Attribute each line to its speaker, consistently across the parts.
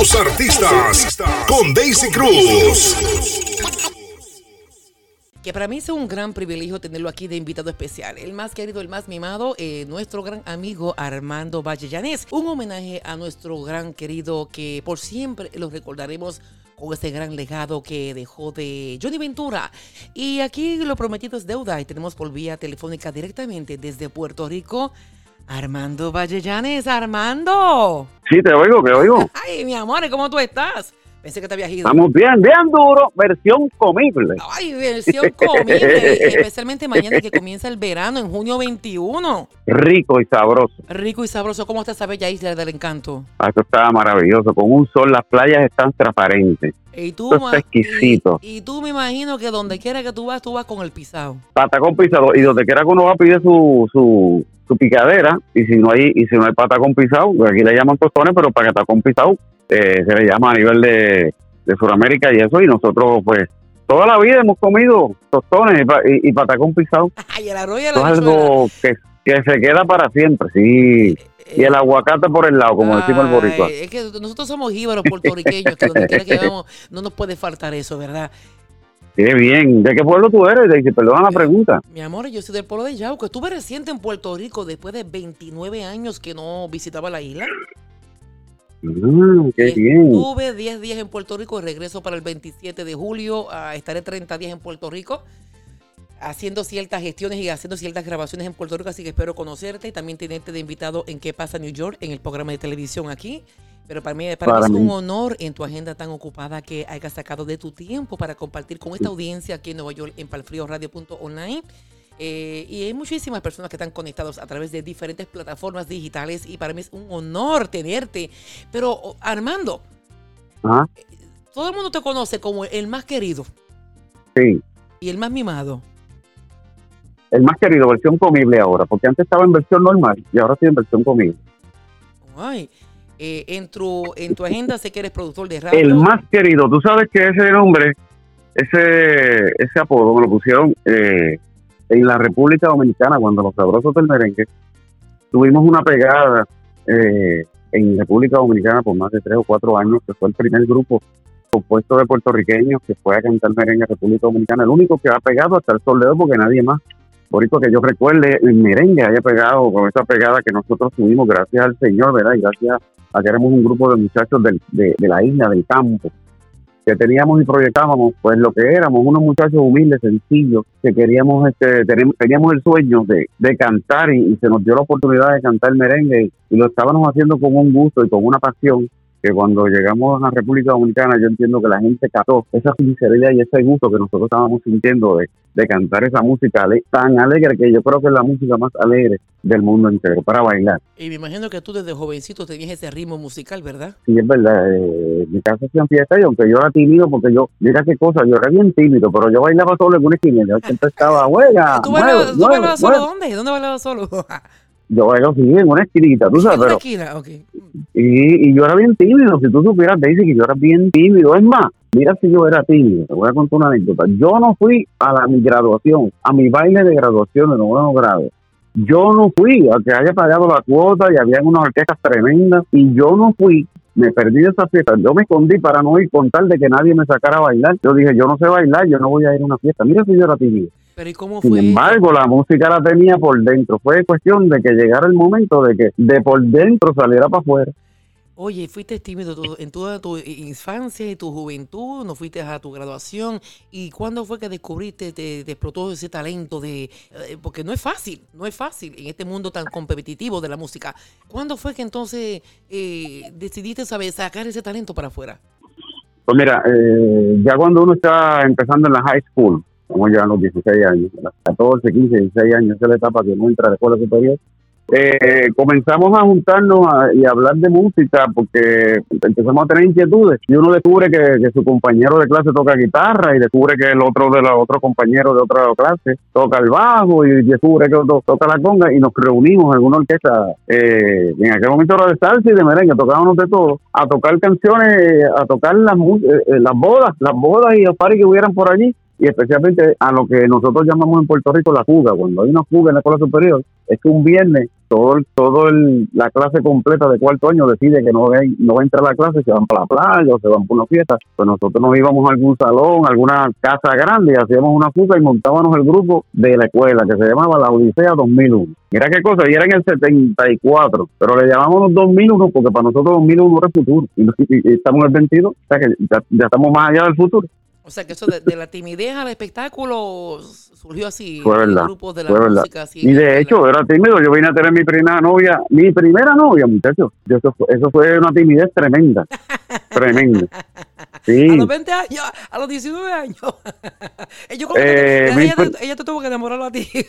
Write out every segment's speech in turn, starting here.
Speaker 1: Tus artistas con Daisy Cruz.
Speaker 2: Que para mí es un gran privilegio tenerlo aquí de invitado especial. El más querido, el más mimado, eh, nuestro gran amigo Armando Vallellanes. Un homenaje a nuestro gran querido que por siempre lo recordaremos con ese gran legado que dejó de Johnny Ventura. Y aquí lo prometido es deuda y tenemos por vía telefónica directamente desde Puerto Rico. Armando Vallellanes, Armando.
Speaker 3: Sí, te oigo, te oigo.
Speaker 2: Ay, mi amor, ¿cómo tú estás? Pensé que te habías ido.
Speaker 3: Estamos bien, bien duro, versión comible.
Speaker 2: Ay, versión comible, especialmente mañana que comienza el verano, en junio 21.
Speaker 3: Rico y sabroso.
Speaker 2: Rico y sabroso, ¿cómo está esa bella isla del encanto?
Speaker 3: Ah, esto está maravilloso, con un sol, las playas están transparentes.
Speaker 2: Y tú,
Speaker 3: Esto está exquisito.
Speaker 2: Y, y tú me imagino que donde quiera que tú vas, tú vas con el pisado.
Speaker 3: Patacón pisado, y donde quiera que uno va a pedir su, su, su picadera, y si no hay y si no hay patacón pisado, pues aquí le llaman tostones, pero patacón pisado eh, se le llama a nivel de, de Sudamérica y eso, y nosotros pues toda la vida hemos comido tostones y, pa- y- y patacón pisado.
Speaker 2: Ay, el arroz y
Speaker 3: Esto
Speaker 2: la
Speaker 3: es algo que, que se queda para siempre, sí. Y el aguacate por el lado, como decimos el boricua.
Speaker 2: Ay, Es que nosotros somos jíbaros puertorriqueños, que donde quiera que vamos, no nos puede faltar eso, ¿verdad?
Speaker 3: Qué bien. ¿De qué pueblo tú eres? Daisy? perdona la pregunta.
Speaker 2: Mi amor, yo soy del pueblo de Yauco. Estuve reciente en Puerto Rico después de 29 años que no visitaba la isla.
Speaker 3: Mm, qué bien.
Speaker 2: Estuve 10 días en Puerto Rico y regreso para el 27 de julio. Ah, estaré 30 días en Puerto Rico haciendo ciertas gestiones y haciendo ciertas grabaciones en Puerto Rico, así que espero conocerte y también tenerte de invitado en ¿Qué pasa New York? en el programa de televisión aquí. Pero para mí, para
Speaker 3: Para
Speaker 2: mí es un honor en tu agenda tan ocupada que hayas sacado de tu tiempo para compartir con esta audiencia aquí en Nueva York en palfrioradio.online. Eh, y hay muchísimas personas que están conectados a través de diferentes plataformas digitales y para mí es un honor tenerte. Pero Armando, todo el mundo te conoce como el más querido
Speaker 3: sí.
Speaker 2: y el más mimado.
Speaker 3: El más querido, versión comible ahora, porque antes estaba en versión normal y ahora estoy en versión comible.
Speaker 2: Ay, eh, en, tu, en tu agenda sé que eres productor de radio.
Speaker 3: El más querido, tú sabes que ese nombre, ese ese apodo me lo pusieron eh, en la República Dominicana cuando los sabrosos del merengue tuvimos una pegada eh, en República Dominicana por más de tres o cuatro años, que fue el primer grupo compuesto de puertorriqueños que fue a cantar merengue en República Dominicana, el único que ha pegado hasta el sol de porque nadie más Boricua que yo recuerde, el merengue haya pegado con esa pegada que nosotros tuvimos gracias al Señor, ¿verdad? Y gracias a que éramos un grupo de muchachos de la isla, del campo, que teníamos y proyectábamos pues lo que éramos, unos muchachos humildes, sencillos, que queríamos, este, teníamos el sueño de, de cantar y, se nos dio la oportunidad de cantar merengue y lo estábamos haciendo con un gusto y con una pasión que cuando llegamos a la República Dominicana yo entiendo que la gente captó esa sinceridad y ese gusto que nosotros estábamos sintiendo de, de cantar esa música tan alegre que yo creo que es la música más alegre del mundo entero para bailar.
Speaker 2: Y me imagino que tú desde jovencito tenías ese ritmo musical, ¿verdad?
Speaker 3: Sí, es verdad, eh, en mi casa hacían fiesta y aunque yo era tímido, porque yo, mira qué cosa, yo era bien tímido, pero yo bailaba solo en una esquina, yo siempre estaba, juega,
Speaker 2: ¿Tú bailabas, tú bailabas solo
Speaker 3: mueve".
Speaker 2: dónde? ¿Dónde bailabas solo?
Speaker 3: Yo bailo sí, en una esquinita, tú sabes, pero,
Speaker 2: esquina, ok.
Speaker 3: y, y yo era bien tímido, si tú supieras, Daisy, que yo era bien tímido, es más, mira si yo era tímido, te voy a contar una anécdota, yo no fui a la, mi graduación, a mi baile de graduación de noveno grado, yo no fui a que haya pagado la cuota y habían unas orquestas tremendas y yo no fui, me perdí de esa fiesta, yo me escondí para no ir con tal de que nadie me sacara a bailar, yo dije yo no sé bailar, yo no voy a ir a una fiesta, mira si yo era tímido.
Speaker 2: Pero ¿y cómo
Speaker 3: Sin embargo, la música la tenía por dentro. Fue cuestión de que llegara el momento de que de por dentro saliera para afuera.
Speaker 2: Oye, fuiste tímido todo- en toda tu infancia y tu juventud, no fuiste a tu graduación. ¿Y cuándo fue que descubriste, te, te explotó ese talento de... eh, porque no es fácil, no es fácil en este mundo tan competitivo de la música. ¿Cuándo fue que entonces eh, decidiste saber, sacar ese talento para afuera?
Speaker 3: Pues mira, eh, ya cuando uno está empezando en la high school, como ya a los 16 años, a los 14, 15, 16 años, esa es la etapa que uno entra a la escuela superior, eh, comenzamos a juntarnos a- y a hablar de música porque empezamos a tener inquietudes. Y uno descubre que, su compañero de clase toca guitarra y descubre que el otro de los otros compañeros de otra clase toca el bajo y descubre que otro toca la conga y nos reunimos en una orquesta eh, en aquel momento era de salsa y de merengue. Tocábamos de todo a tocar canciones a tocar las eh, eh, las bodas las bodas y los paris que hubieran por allí. Y especialmente a lo que nosotros llamamos en Puerto Rico la fuga. Cuando hay una fuga en la escuela superior, es que un viernes todo el, todo el, la clase completa de cuarto año decide que no, va- no va a entrar a la clase, se van para la playa o se van por una fiesta. Pues nosotros nos íbamos a algún salón, a alguna casa grande y hacíamos una fuga y montábamos el grupo de la escuela que se llamaba la Odisea 2001. Mira qué cosa, y era en el 74, pero le llamamos los 2001 porque para nosotros 2001 era futuro y, y- y estamos en el 22, o sea que ya estamos más allá del futuro.
Speaker 2: O sea, que eso de, de la timidez al espectáculo surgió así.
Speaker 3: Fue verdad,
Speaker 2: grupos de la
Speaker 3: fue
Speaker 2: música. así,
Speaker 3: Y de hecho, era tímido. Yo vine a tener mi primera novia, mi primera novia, muchachos. Eso fue, eso fue una timidez tremenda. tremenda. Sí.
Speaker 2: A los 20 años, a los 19 años. Yo creo que
Speaker 3: Eh,
Speaker 2: ella, te, ella te tuvo que enamorarlo a ti.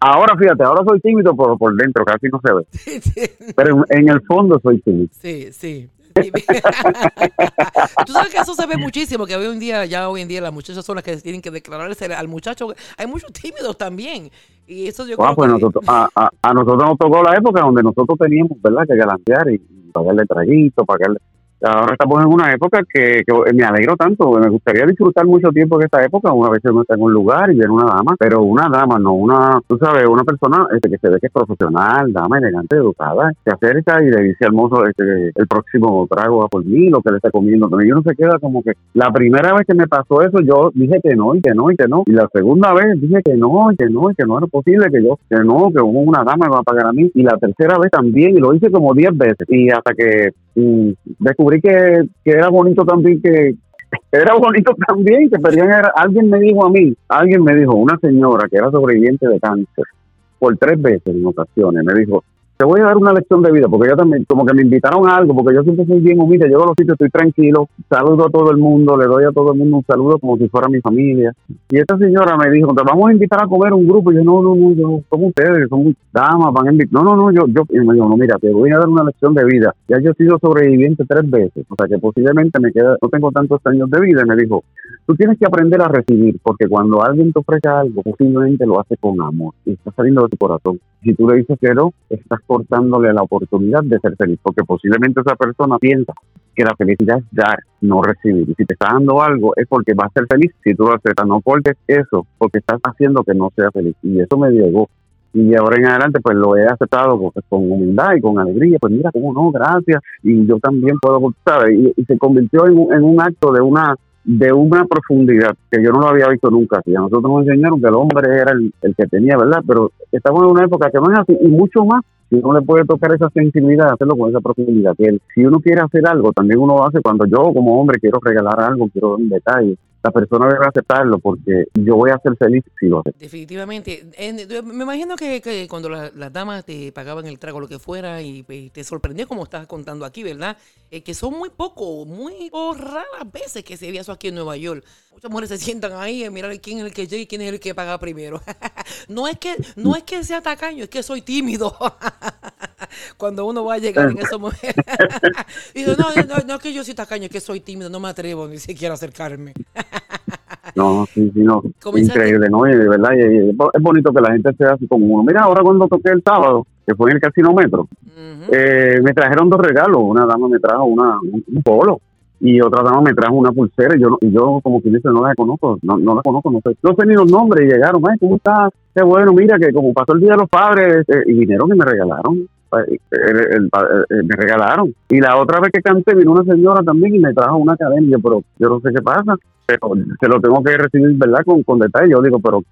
Speaker 3: Ahora, fíjate, ahora soy tímido por, por dentro, casi no se ve.
Speaker 2: sí, sí.
Speaker 3: Pero en, en el fondo soy tímido.
Speaker 2: Sí, sí. Tú sabes que eso se ve muchísimo, que hoy en día, ya hoy en día las muchachas son las que tienen que declararse al muchacho. Hay muchos tímidos también. Y eso yo
Speaker 3: Ah,
Speaker 2: creo
Speaker 3: pues
Speaker 2: que...
Speaker 3: nosotros, a, a, a nosotros nos tocó la época donde nosotros teníamos, ¿verdad?, que galantear y, y pagarle traguito, pagarle. Ahora estamos en una época que, que me alegro tanto, me gustaría disfrutar mucho tiempo de esta época, una vez que uno está en un lugar y viene una dama, pero una dama, no una, tú sabes, una persona este, que se ve que es profesional, dama elegante, educada, se acerca y le dice al mozo este, el próximo trago va por mí, lo que le está comiendo. Y uno se queda como que, la primera vez que me pasó eso, yo dije que no, y que no, y que no. Y la segunda vez dije que no, y que no, y que no era posible, que yo, que no, que una dama me va a pagar a mí. Y la tercera vez también, y lo hice como 10 veces. Y hasta que mm, descubrí que, que era bonito también que era bonito también que perdían alguien me dijo a mí alguien me dijo una señora que era sobreviviente de cáncer por tres veces en ocasiones me dijo te voy a dar una lección de vida porque yo también como que me invitaron a algo porque yo siempre soy bien humilde llego a los sitios estoy tranquilo saludo a todo el mundo le doy a todo el mundo un saludo como si fuera mi familia. Y esta señora me dijo te vamos a invitar a comer un grupo y yo no no no yo como ustedes son damas van a invitar no no no yo yo y me dijo no mira te voy a dar una lección de vida ya yo he sido sobreviviente tres veces o sea que posiblemente me queda no tengo tantos años de vida y me dijo tú tienes que aprender a recibir porque cuando alguien te ofrece algo posiblemente lo hace con amor y está saliendo de tu corazón. Si tú le dices que no estás cortándole la oportunidad de ser feliz porque posiblemente esa persona piensa que la felicidad es dar, no recibir. Y si te está dando algo es porque vas a ser feliz si tú lo aceptas, no porque eso, porque estás haciendo que no sea feliz. Y eso me llegó. Y de ahora en adelante, pues lo he aceptado con, con humildad y con alegría. Pues mira, cómo no, gracias. Y yo también puedo, ¿sabes? Y, se convirtió en, en un acto de una de una profundidad que yo no lo había visto nunca. así. a nosotros nos enseñaron que el hombre era el, que tenía, ¿verdad? Pero estamos en una época que no es así. Y mucho más si uno le puede tocar esa sensibilidad, hacerlo con esa profundidad. Si uno quiere hacer algo, también uno lo hace cuando yo como hombre quiero regalar algo, quiero dar un detalle. La persona debe aceptarlo porque yo voy a ser feliz si lo hace.
Speaker 2: Definitivamente. Me imagino que, que cuando la- las damas te pagaban el trago, lo que fuera, y, y te sorprendió como estás contando aquí, ¿verdad? Eh, que son muy poco, muy raras veces que se ve eso aquí en Nueva York. Muchas mujeres se sientan ahí a mirar quién es el que llega y quién es el que paga primero. no es que no es que sea tacaño, es que soy tímido. cuando uno va a llegar en momentos. y dice, no, no, no es que yo soy tacaño, es que soy tímido, no me atrevo ni siquiera a acercarme.
Speaker 3: No, sí, sí, no.
Speaker 2: Comenzaste-
Speaker 3: Increíble, ¿no? Y de verdad, y- y es bonito que la gente sea así como uno. Mira, ahora cuando toqué el sábado, que fue en el Casino Metro,
Speaker 2: Ujú.
Speaker 3: eh, me trajeron dos regalos. Una dama me trajo una, un, polo y otra dama me trajo una pulsera. Y yo, no- y yo como que dice, no la conozco, no, no la conozco, no sé, no sé ni los nombres. Y llegaron, ay, ¿cómo estás? Qué bueno, mira que como pasó el Día de los Padres, eh, y vinieron y me regalaron. eh, el- el- eh, me regalaron. Y la otra vez que canté vino una señora también y me trajo una cadena. Y yo, pero yo no sé qué pasa. Pero se lo tengo que recibir, ¿verdad? Con, con detalle. Yo digo, pero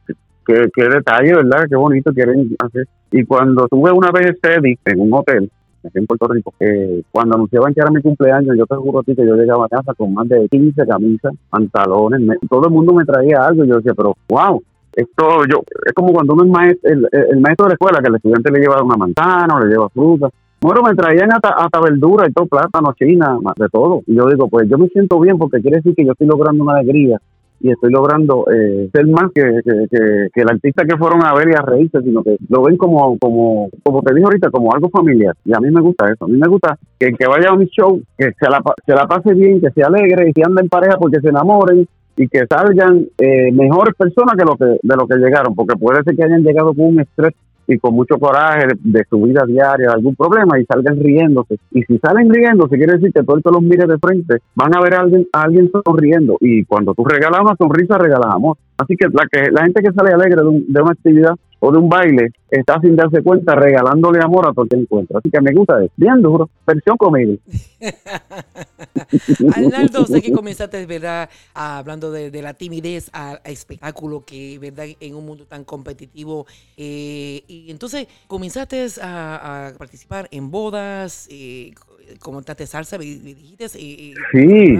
Speaker 3: qué, qué detalle, ¿verdad? Qué bonito quieren hacer. Y cuando tuve una vez Teddy en un hotel, aquí en Puerto Rico, eh, cuando anunciaban que era mi cumpleaños, yo te juro a ti que yo llegaba a casa con más de 15 camisas, pantalones, me- todo el mundo me traía algo. Y yo decía, pero wow, esto yo es como cuando uno es maestro, el, el maestro de la escuela, que el estudiante le lleva una manzana o le lleva fruta. Bueno, me traían hasta, hasta verdura y todo, plátano, china, de todo. Y yo digo, pues yo me siento bien porque quiere decir que yo estoy logrando una alegría y estoy logrando eh, ser más que, que, que- el artista que fueron a ver y a reírse, sino que lo ven como, como, como te dije ahorita, como algo familiar. Y a mí me gusta eso. A mí me gusta que el que vaya a mi show, que se la, se la pase bien, que se alegre y que ande en pareja porque se enamoren y que salgan eh, mejores personas que lo que de lo que llegaron, porque puede ser que hayan llegado con un estrés y con mucho coraje de, su vida diaria, de algún problema y salgan riéndose. Y si salen riéndose, quiere decir que todo el que los mire de frente, van a ver a alguien, a alguien sonriendo. Y cuando tú regalas una sonrisa, regalas amor. Así que la, que, la gente que sale alegre de, una actividad o de un baile está sin darse cuenta regalándole amor a todo el que encuentra. Así que me gusta eso. Bien duro. Versión conmigo.
Speaker 2: Arnaldo, sé que comenzaste, ¿verdad? hablando de, la timidez al espectáculo que, ¿verdad? En un mundo tan competitivo. Eh, y entonces comenzaste a, participar en bodas, eh, como te salsa, me dijiste.
Speaker 3: Eh, sí,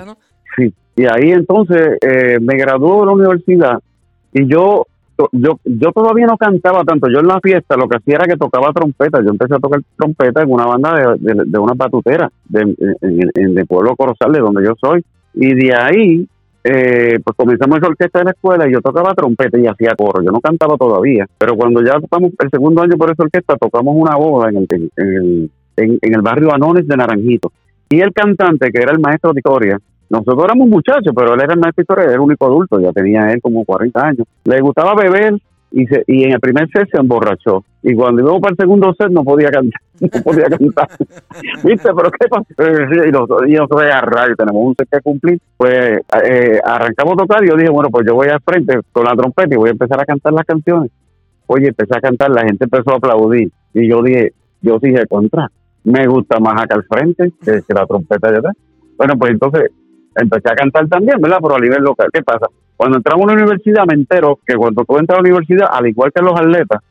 Speaker 3: sí. Y ahí entonces eh, me graduó de la universidad y yo yo yo todavía no cantaba tanto. Yo en la fiesta lo que hacía era que tocaba trompeta. Yo empecé a tocar trompeta en una banda de, de, una patutera de, en, de Pueblo Corozal, de donde yo soy. Y de ahí, eh, pues comenzamos esa orquesta de la escuela y yo tocaba trompeta y hacía coro. Yo no cantaba todavía. Pero cuando ya tocamos el segundo año por esa orquesta, tocamos una boda en el, en el, en, barrio Anones de Naranjito. Y el cantante, que era el maestro de nosotros éramos muchachos, pero él era el maestro era el único adulto, ya tenía él como 40 años. Le gustaba beber y, se, y en el primer set se emborrachó. Y cuando íbamos para el segundo set no podía cantar, no podía cantar. ¿Viste? Pero ¿qué pasó? Y nosotros, y nosotros a radio tenemos un set que cumplir. Pues eh, arrancamos a tocar y yo dije, bueno, pues yo voy al frente con la trompeta y voy a empezar a cantar las canciones. Oye, empecé a cantar, la gente empezó a aplaudir. Y yo dije, yo dije, contra, me gusta más acá al frente que, que la trompeta de atrás. Bueno, pues entonces empecé a cantar también, ¿verdad? Pero a nivel local. ¿Qué pasa? Cuando entramos a una universidad me entero que cuando tú entras a la universidad, al igual que los atletas,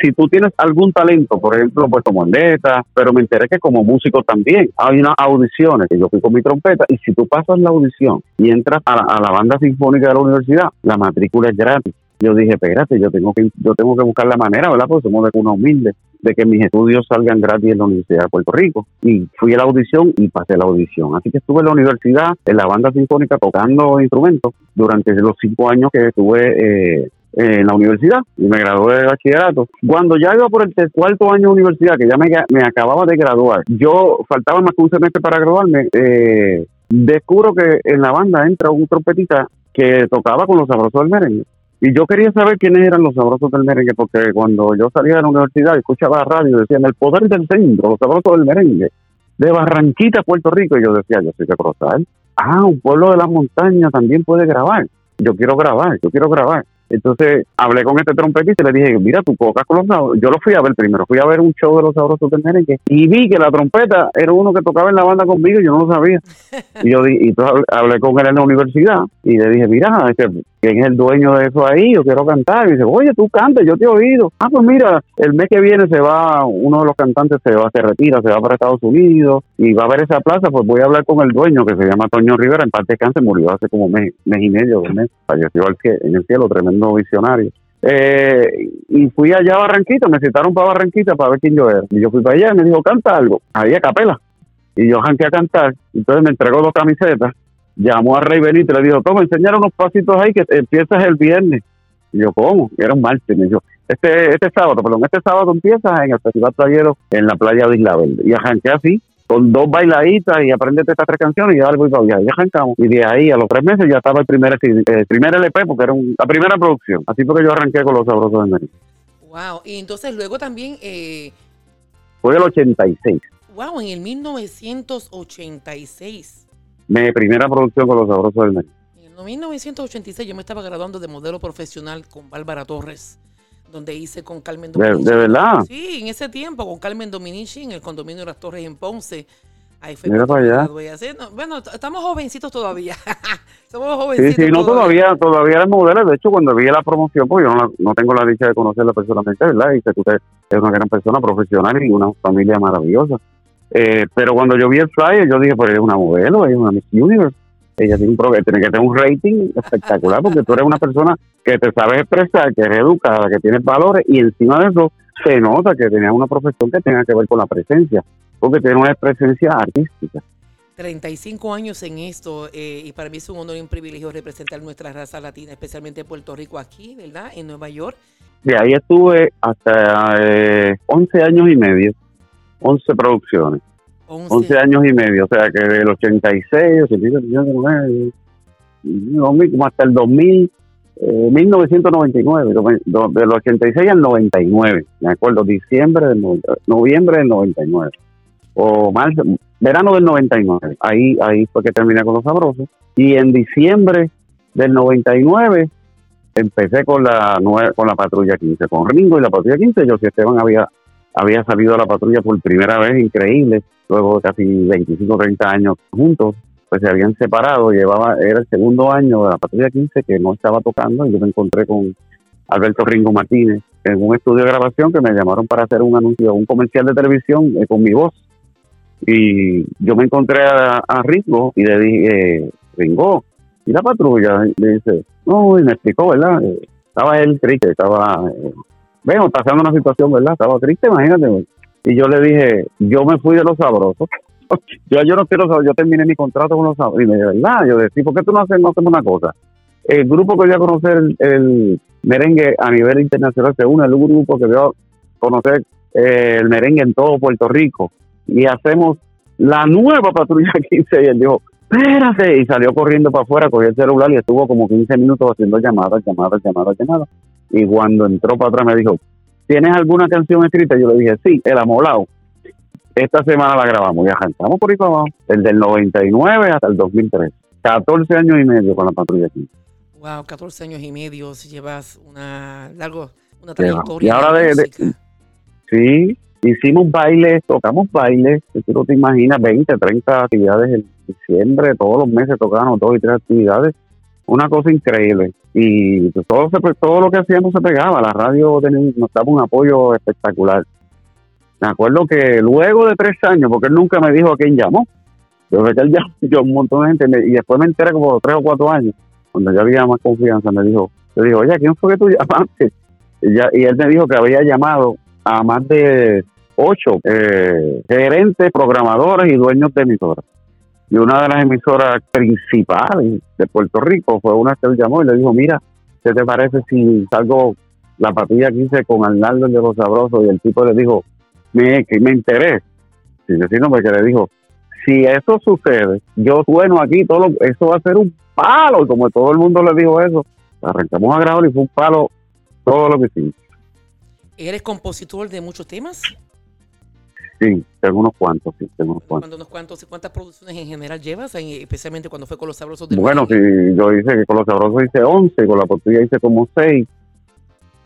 Speaker 3: si tú tienes algún talento, por ejemplo, pues como atleta, pero me enteré que como músico también hay unas audiciones que yo fui con mi trompeta y si tú pasas la audición y entras a la banda sinfónica de la universidad, la matrícula es gratis yo dije, espérate, yo tengo que yo tengo que buscar la manera, ¿verdad? Porque somos de cuna humilde, de que mis estudios salgan gratis en la Universidad de Puerto Rico. Y fui a la audición y pasé la audición. Así que estuve en la universidad, en la banda sinfónica, tocando instrumentos durante los cinco años que estuve eh, en la universidad y me gradué de bachillerato. Cuando ya iba por el cuarto año de universidad, que ya me, me acababa de graduar, yo faltaba más que un semestre para graduarme, eh, descubro que en la banda entra un trompetista que tocaba con los sabrosos del merengue. Y yo quería saber quiénes eran los sabrosos del merengue, porque cuando yo salía de la universidad escuchaba la radio, decían el poder del centro, los sabrosos del merengue, de Barranquita, Puerto Rico. Y yo decía, yo soy de Corozal. Ah, un pueblo de la montaña también puede grabar. Yo quiero grabar, yo quiero grabar. Entonces hablé con este trompetista y le dije, mira, tú tocas con los sabrosos. Yo lo fui a ver primero, fui a ver un show de los sabrosos del merengue y vi que la trompeta era uno que tocaba en la banda conmigo y yo no lo sabía. Y yo y hablé con él en la universidad y le dije, mira, este, ¿quién es el dueño de eso ahí? Yo quiero cantar. Y dice, oye, tú cantas, yo te he oído. Ah, pues mira, el mes que viene se va, uno de los cantantes se va, se retira, se va para Estados Unidos y va a ver esa plaza, pues voy a hablar con el dueño que se llama Toño Rivera, en parte cáncer, murió hace como mes, mes y medio, dos meses, falleció en el cielo, tremendo visionario. Eh, y fui allá a Barranquita, me citaron para Barranquita para ver quién yo era. Y yo fui para allá y me dijo, canta algo, ahí a capela. Y yo arranqué a cantar, entonces me entregó dos camisetas llamó a Rey Benito y le dijo, toma, enseñar unos pasitos ahí que empiezas el viernes. Y yo, ¿cómo? era un martes. Me dijo, este, este sábado, perdón, este sábado empiezas en el Festival Playero en la playa de Isla Verde. Y arranqué así, con dos bailaditas y aprendete estas tres canciones y ya voy para allá. Y arrancamos. Y de ahí a los tres meses ya estaba el primer, el primer LP porque era la primera producción. Así fue que yo arranqué con los sabrosos de México.
Speaker 2: Wow, y entonces luego también... Eh...
Speaker 3: Fue el 86.
Speaker 2: Wow, en el 1986
Speaker 3: mi primera producción con los sabrosos del mes.
Speaker 2: En 1986 yo me estaba graduando de modelo profesional con Bárbara Torres, donde hice con Carmen
Speaker 3: Dominici. ¿De, verdad?
Speaker 2: Sí, en ese tiempo con Carmen Dominici en el condominio de las Torres en Ponce.
Speaker 3: Ahí fue Mira para allá.
Speaker 2: bueno, estamos jovencitos todavía. Somos jovencitos.
Speaker 3: Sí, sí, no, todavía, todavía eres modelo. De hecho, cuando vi la promoción, pues yo no, no tengo la dicha de conocerla personalmente, ¿verdad? Y sé que usted es una gran persona profesional y una familia maravillosa. Eh, pero cuando yo vi el flyer, yo dije, pues es una modelo, es una Miss Universe. Ella tiene, un tiene que tener un rating espectacular porque tú eres una persona que te sabes expresar, que eres educada, que tienes valores y encima de eso se nota que tenía una profesión que tenga que ver con la presencia, porque tiene una presencia artística.
Speaker 2: 35 años en esto eh, y para mí es un honor y un privilegio representar nuestra raza latina, especialmente Puerto Rico aquí, ¿verdad? En Nueva York.
Speaker 3: De ahí estuve hasta eh, 11 años y medio 11 producciones. 11. años y medio, o sea que del 86, 89, como hasta el 2000 eh, 1999, do- del 86 al 99, me acuerdo, diciembre del 90, noviembre del 99, o marzo, verano del 99, ahí, ahí fue que terminé con los sabrosos, y en diciembre del 99 empecé con la con la patrulla 15, con Ringo y la patrulla 15, yo si Esteban había, había salido a la patrulla por primera vez, increíble, luego de casi 25, 30 años juntos, pues se habían separado, llevaba, era el segundo año de la patrulla 15 que no estaba tocando y yo me encontré con Alberto Ringo Martínez en un estudio de grabación que me llamaron para hacer un anuncio, un comercial de televisión eh, con mi voz. Y yo me encontré a, Ringo y le dije, eh, Ringo, ¿y la patrulla? Le dice, no, y me explicó, ¿verdad? Eh, estaba él triste, estaba, bueno, pasando una situación, ¿verdad? Estaba triste, imagínate. Y yo le dije, yo me fui de los sabrosos. yo, yo no quiero saber, yo terminé mi contrato con los sabrosos. Y me dijo, ¿verdad? Yo decía, ¿por qué tú no haces, no hacemos una cosa? El grupo que voy a conocer, el, merengue a nivel internacional, se une el grupo que voy a conocer eh, el merengue en todo Puerto Rico. Y hacemos la nueva patrulla 15. Y él dijo, espérate. Y salió corriendo para afuera, cogió el celular y estuvo como 15 minutos haciendo llamadas, llamadas, llamadas, llamadas. Y cuando entró para atrás me dijo, ¿tienes alguna canción escrita? Yo le dije, sí, El Amolao. Esta semana la grabamos y arrancamos por ahí para abajo, el del 99 hasta el 2003. 14 años y medio con la patrulla 15.
Speaker 2: Wow, 14 años y medio, si llevas una largo, una trayectoria.
Speaker 3: Y ahora de-. Sí, hicimos bailes, tocamos bailes, tú no te imaginas, 20, 30 actividades en diciembre, todos los meses tocábamos dos y tres actividades, una cosa increíble. Y todo, se, todo lo que hacíamos se pegaba, la radio nos daba un apoyo espectacular. Me acuerdo que luego de tres años, porque él nunca me dijo a quién llamó, yo sé que él llamó yo un montón de gente, y después me enteré como tres o cuatro años, cuando ya había más confianza, me dijo, yo dijo, oye, ¿a ¿quién fue que tú llamaste? Y él me dijo que había llamado a más de ocho eh, gerentes, programadores y dueños de emisoras. Y una de las emisoras principales de Puerto Rico fue una que él llamó y le dijo, mira, ¿qué te parece si salgo la patilla 15 con Arnaldo el de los Sabrosos? Y el tipo le dijo, me, que me interesa. Sin decir nombre, que le dijo, si eso sucede, yo sueno aquí, todo lo- eso va a ser un palo. Y como todo el mundo le dijo eso, arrancamos a grabar y fue un palo todo lo que hicimos.
Speaker 2: ¿Eres compositor de muchos temas?
Speaker 3: Sí, tengo unos cuantos, sí, tengo unos cuantos.
Speaker 2: ¿Cuántos, unos cuantos, ¿Cuántas producciones en general llevas? En- especialmente cuando fue con los sabrosos del
Speaker 3: Bueno, sí, yo hice que con los sabrosos hice 11, con la patrulla hice como 6.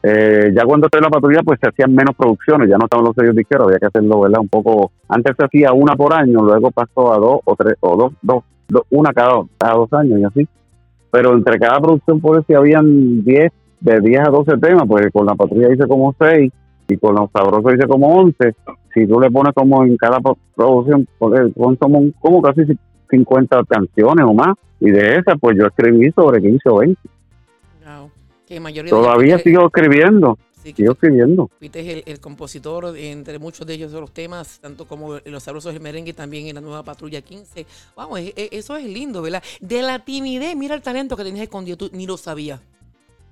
Speaker 3: Eh, ya cuando estoy en la patrulla, pues se hacían menos producciones, ya no estaban los sellos disqueros, había que hacerlo, ¿verdad? Un poco. Antes se hacía una por año, luego pasó a dos o tres, o dos, dos, dos- una cada, cada dos años y así. Pero entre cada producción, por si habían 10, de 10 a 12 temas, pues con la patrulla hice como 6 y con los sabrosos hice como 11. Si tú le pones como en cada pro- producción, pues, son como, como casi 50 canciones o más. Y de esas, pues yo escribí sobre 15 o 20.
Speaker 2: Wow. Que mayoría
Speaker 3: Todavía sigo escribiendo,
Speaker 2: sí,
Speaker 3: sigo escribiendo.
Speaker 2: fuiste el, el compositor entre muchos de ellos de los temas, tanto como los sabrosos del merengue, también en la nueva Patrulla 15. Vamos, e- e- eso es lindo, ¿verdad? De la timidez, mira el talento que tenías escondido, tú ni lo sabías.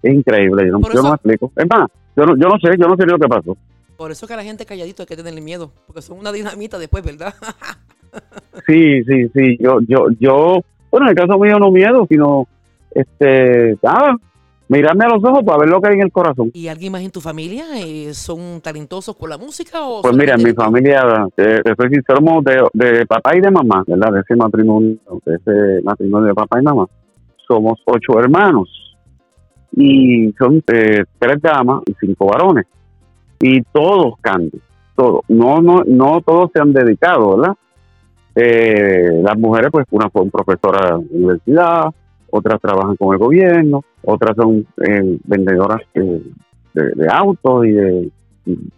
Speaker 3: Es increíble, yo no, yo no
Speaker 2: eso-
Speaker 3: me explico. Es más, yo no, yo no sé, yo no sé ni lo que pasó.
Speaker 2: Por eso que a la gente calladito hay que tenerle miedo, porque son una dinamita después, ¿verdad?
Speaker 3: Sí, sí, sí, yo, yo, yo, bueno, en el caso mío no miedo, sino, este, nada, mirarme a los ojos para ver lo que hay en el corazón.
Speaker 2: ¿Y alguien más en tu familia eh, son talentosos con la música? O
Speaker 3: Pues mira, en mi familia, eh, te soy sincero, somos de, de papá y de mamá, ¿verdad? De ese matrimonio, de ese matrimonio de papá y mamá. Somos ocho hermanos y son eh, tres damas y cinco varones. Y todos cantan, todos. No, no, no todos se han dedicado, ¿verdad? Eh, las mujeres, pues una fue profesora de universidad, otras trabajan con el gobierno, otras son eh, vendedoras eh, de, autos y de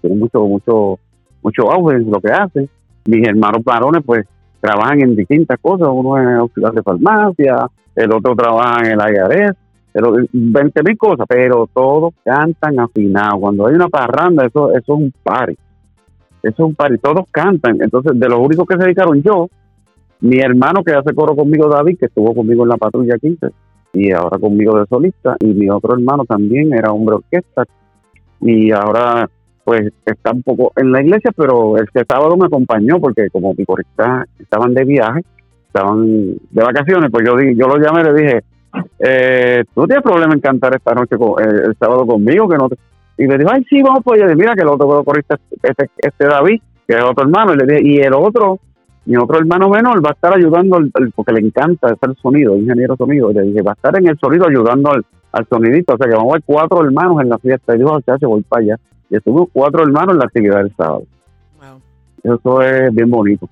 Speaker 3: mucho, mucho, mucho auge en lo que hacen. Mis hermanos varones, pues, trabajan en distintas cosas. Uno es auxiliar de farmacia, el otro trabaja en el IRS, pero 20 mil cosas, pero todos cantan afinados. Cuando hay una parranda, eso, eso es un party. Eso es un party, todos cantan. Entonces, de los únicos que se dedicaron yo, mi hermano que hace coro conmigo, David, que estuvo conmigo en la patrulla 15, y ahora conmigo de solista, y mi otro hermano también era hombre orquesta, y ahora pues está un poco en la iglesia, pero este sábado me acompañó porque como mi corista estaban de viaje, estaban de vacaciones, pues yo yo lo llamé y le dije, eh, tú tienes problema en cantar esta noche, con- eh, el sábado conmigo, que no te... Y le dijo, ay, sí, vamos pues, y mira que el otro corista este, este David, que es otro hermano, y le dije, y el otro, mi otro hermano menor va a estar ayudando, al- al- porque le encanta hacer sonido, ingeniero sonido, y le dije, va a estar en el sonido ayudando al, al sonidito, o sea que vamos a ver cuatro hermanos en la fiesta, y dijo, chacho, voy para allá, y estuvimos cuatro hermanos en la actividad del sábado,
Speaker 2: Wow.
Speaker 3: eso es bien bonito.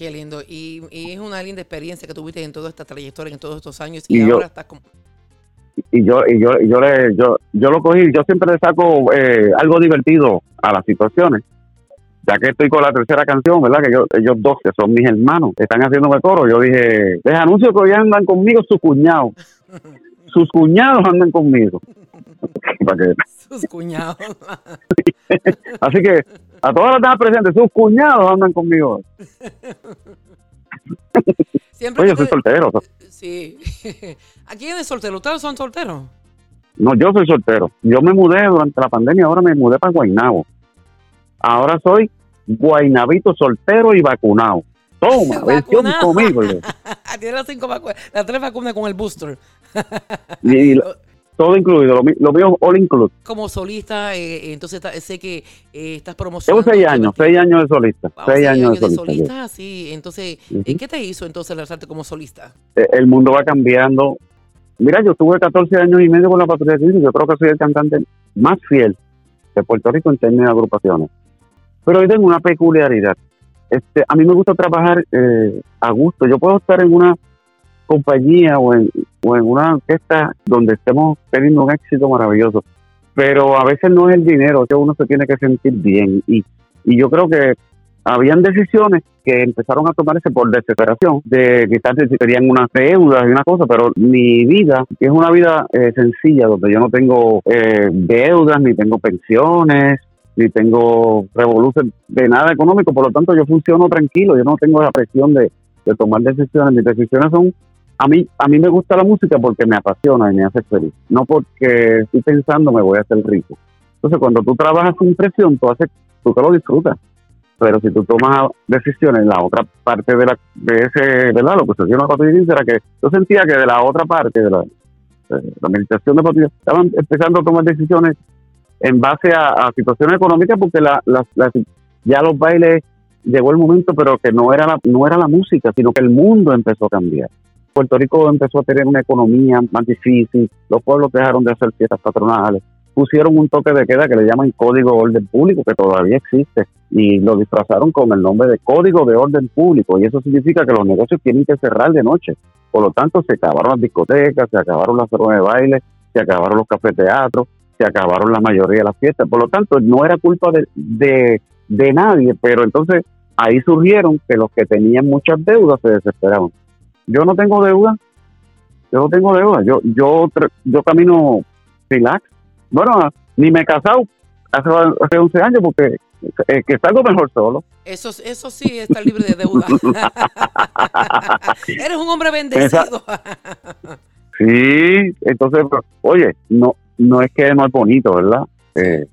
Speaker 2: Qué lindo. Y, y es una linda experiencia que tuviste en toda esta trayectoria, en todos estos años. Y,
Speaker 3: Y yo-
Speaker 2: ahora estás como.
Speaker 3: y yo y yo y yo le yo yo lo cogí yo siempre le saco eh, algo divertido a las situaciones ya que estoy con la tercera canción verdad que yo, ellos dos que son mis hermanos están haciéndome coro yo dije les anuncio que hoy andan conmigo sus cuñados sus cuñados andan conmigo Para
Speaker 2: Sus cuñados.
Speaker 3: así que a todas las demás presentes sus cuñados andan conmigo
Speaker 2: Siempre
Speaker 3: oye soy
Speaker 2: te-
Speaker 3: soltero
Speaker 2: Sí. ¿A quién es soltero? ¿Ustedes son solteros?
Speaker 3: no yo soy soltero yo me mudé durante la pandemia ahora me mudé para Guaynabo ahora soy guaynabito soltero y vacunado toma versión
Speaker 2: Vacunado.
Speaker 3: conmigo le-
Speaker 2: Tiene las cinco vacunas, las tres vacunas con el booster.
Speaker 3: y, y la- todo incluido, lo, mi- lo mío all include.
Speaker 2: Como solista, eh, entonces ta- sé que eh, estás
Speaker 3: Llevo
Speaker 2: promocionando.
Speaker 3: seis años, seis años de solista,
Speaker 2: Wow,
Speaker 3: seis
Speaker 2: seis
Speaker 3: años de
Speaker 2: de
Speaker 3: solista.
Speaker 2: solista, sí. Entonces,
Speaker 3: Ujú.
Speaker 2: ¿en qué te hizo entonces lanzarte como solista?
Speaker 3: Eh, El mundo va cambiando. Mira, yo tuve 14 años y medio con la Patrulla 15, yo creo que soy el cantante más fiel de Puerto Rico en términos de agrupaciones. Pero hoy tengo una peculiaridad. Este, a mí me gusta trabajar eh, a gusto. Yo puedo estar en una compañía o en, o en una orquesta donde estemos teniendo un éxito maravilloso. Pero a veces no es el dinero, que uno se tiene que sentir bien. Y, y yo creo que habían decisiones que empezaron a tomarse por desesperación, de quizás querían unas deudas y una cosa, pero mi vida, es una vida eh, sencilla, donde yo no tengo eh, deudas, ni tengo pensiones, ni tengo revolución de nada económico, por lo tanto yo funciono tranquilo, yo no tengo la presión de, de tomar decisiones, mis decisiones son a mí, a mí me gusta la música porque me apasiona y me hace feliz, no porque estoy pensando me voy a hacer rico. Entonces, cuando tú trabajas sin presión, tú, haces, tú te lo disfrutas. Pero si tú tomas decisiones, la otra parte de, la, de ese, ¿verdad? Lo que sucedió en la patrulla era que yo sentía que de la otra parte, de la, de la administración de patrulla, estaban empezando a tomar decisiones en base a, a situaciones económicas porque la, la- la- ya los bailes llegó el momento, pero que no era, la, no era la música, sino que el mundo empezó a cambiar. Puerto Rico empezó a tener una economía más difícil, los pueblos dejaron de hacer fiestas patronales, pusieron un toque de queda que le llaman Código de Orden Público, que todavía existe, y lo disfrazaron con el nombre de Código de Orden Público, y eso significa que los negocios tienen que cerrar de noche. Por lo tanto, se acabaron las discotecas, se acabaron las zonas de baile, se acabaron los cafeteatros, se acabaron la mayoría de las fiestas. Por lo tanto, no era culpa de, de, de nadie, pero entonces ahí surgieron que los que tenían muchas deudas se desesperaban. Yo no tengo deuda, yo no tengo deuda, yo, yo, yo camino relax. Bueno, ni me he casado hace, hace 11 años porque eh, que salgo mejor solo.
Speaker 2: Eso, eso sí está libre de deuda. Eres un hombre bendecido.
Speaker 3: Sí, entonces, pero, oye, no, no es que no es bonito, ¿verdad? Eh,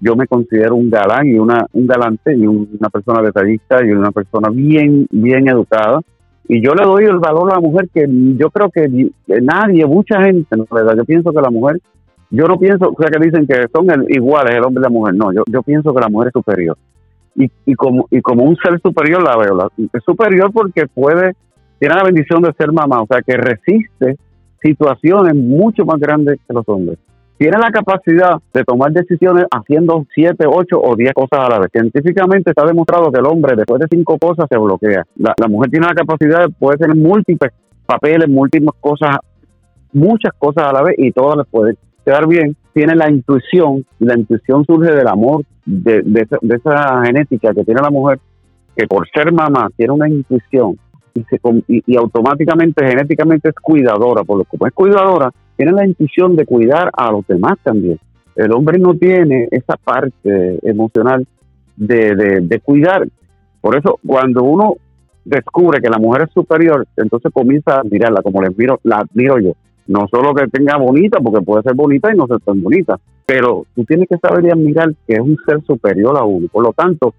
Speaker 3: yo me considero un galán y una, un galante y un- una persona detallista y una persona bien, bien educada. Y yo le doy el valor a la mujer que yo creo que, nadie, mucha gente, no le da. Yo pienso que la mujer, yo no pienso, o sea, que dicen que son el- iguales el hombre y la mujer. No, yo, yo pienso que la mujer es superior. Y, y, como, y como un ser superior la veo. La- es superior porque puede, tiene la bendición de ser mamá, o sea, que resiste situaciones mucho más grandes que los hombres. Tiene la capacidad de tomar decisiones haciendo siete, ocho o diez cosas a la vez. Científicamente está demostrado que el hombre después de cinco cosas se bloquea. La, mujer tiene la capacidad de poder tener múltiples papeles, múltiples cosas, muchas cosas a la vez y todas les pueden quedar bien. Tiene la intuición y la intuición surge del amor, de, de esa, de esa genética que tiene la mujer, que por ser mamá tiene una intuición y, se, y, y automáticamente, genéticamente es cuidadora, por lo como es cuidadora, tiene la intuición de cuidar a los demás también. El hombre no tiene esa parte emocional de, de, cuidar. Por eso, cuando uno descubre que la mujer es superior, entonces comienza a admirarla, como la admiro, la admiro yo. No solo que tenga bonita, porque puede ser bonita y no ser tan bonita, pero tú tienes que saber y admirar que es un ser superior a uno. Por lo tanto,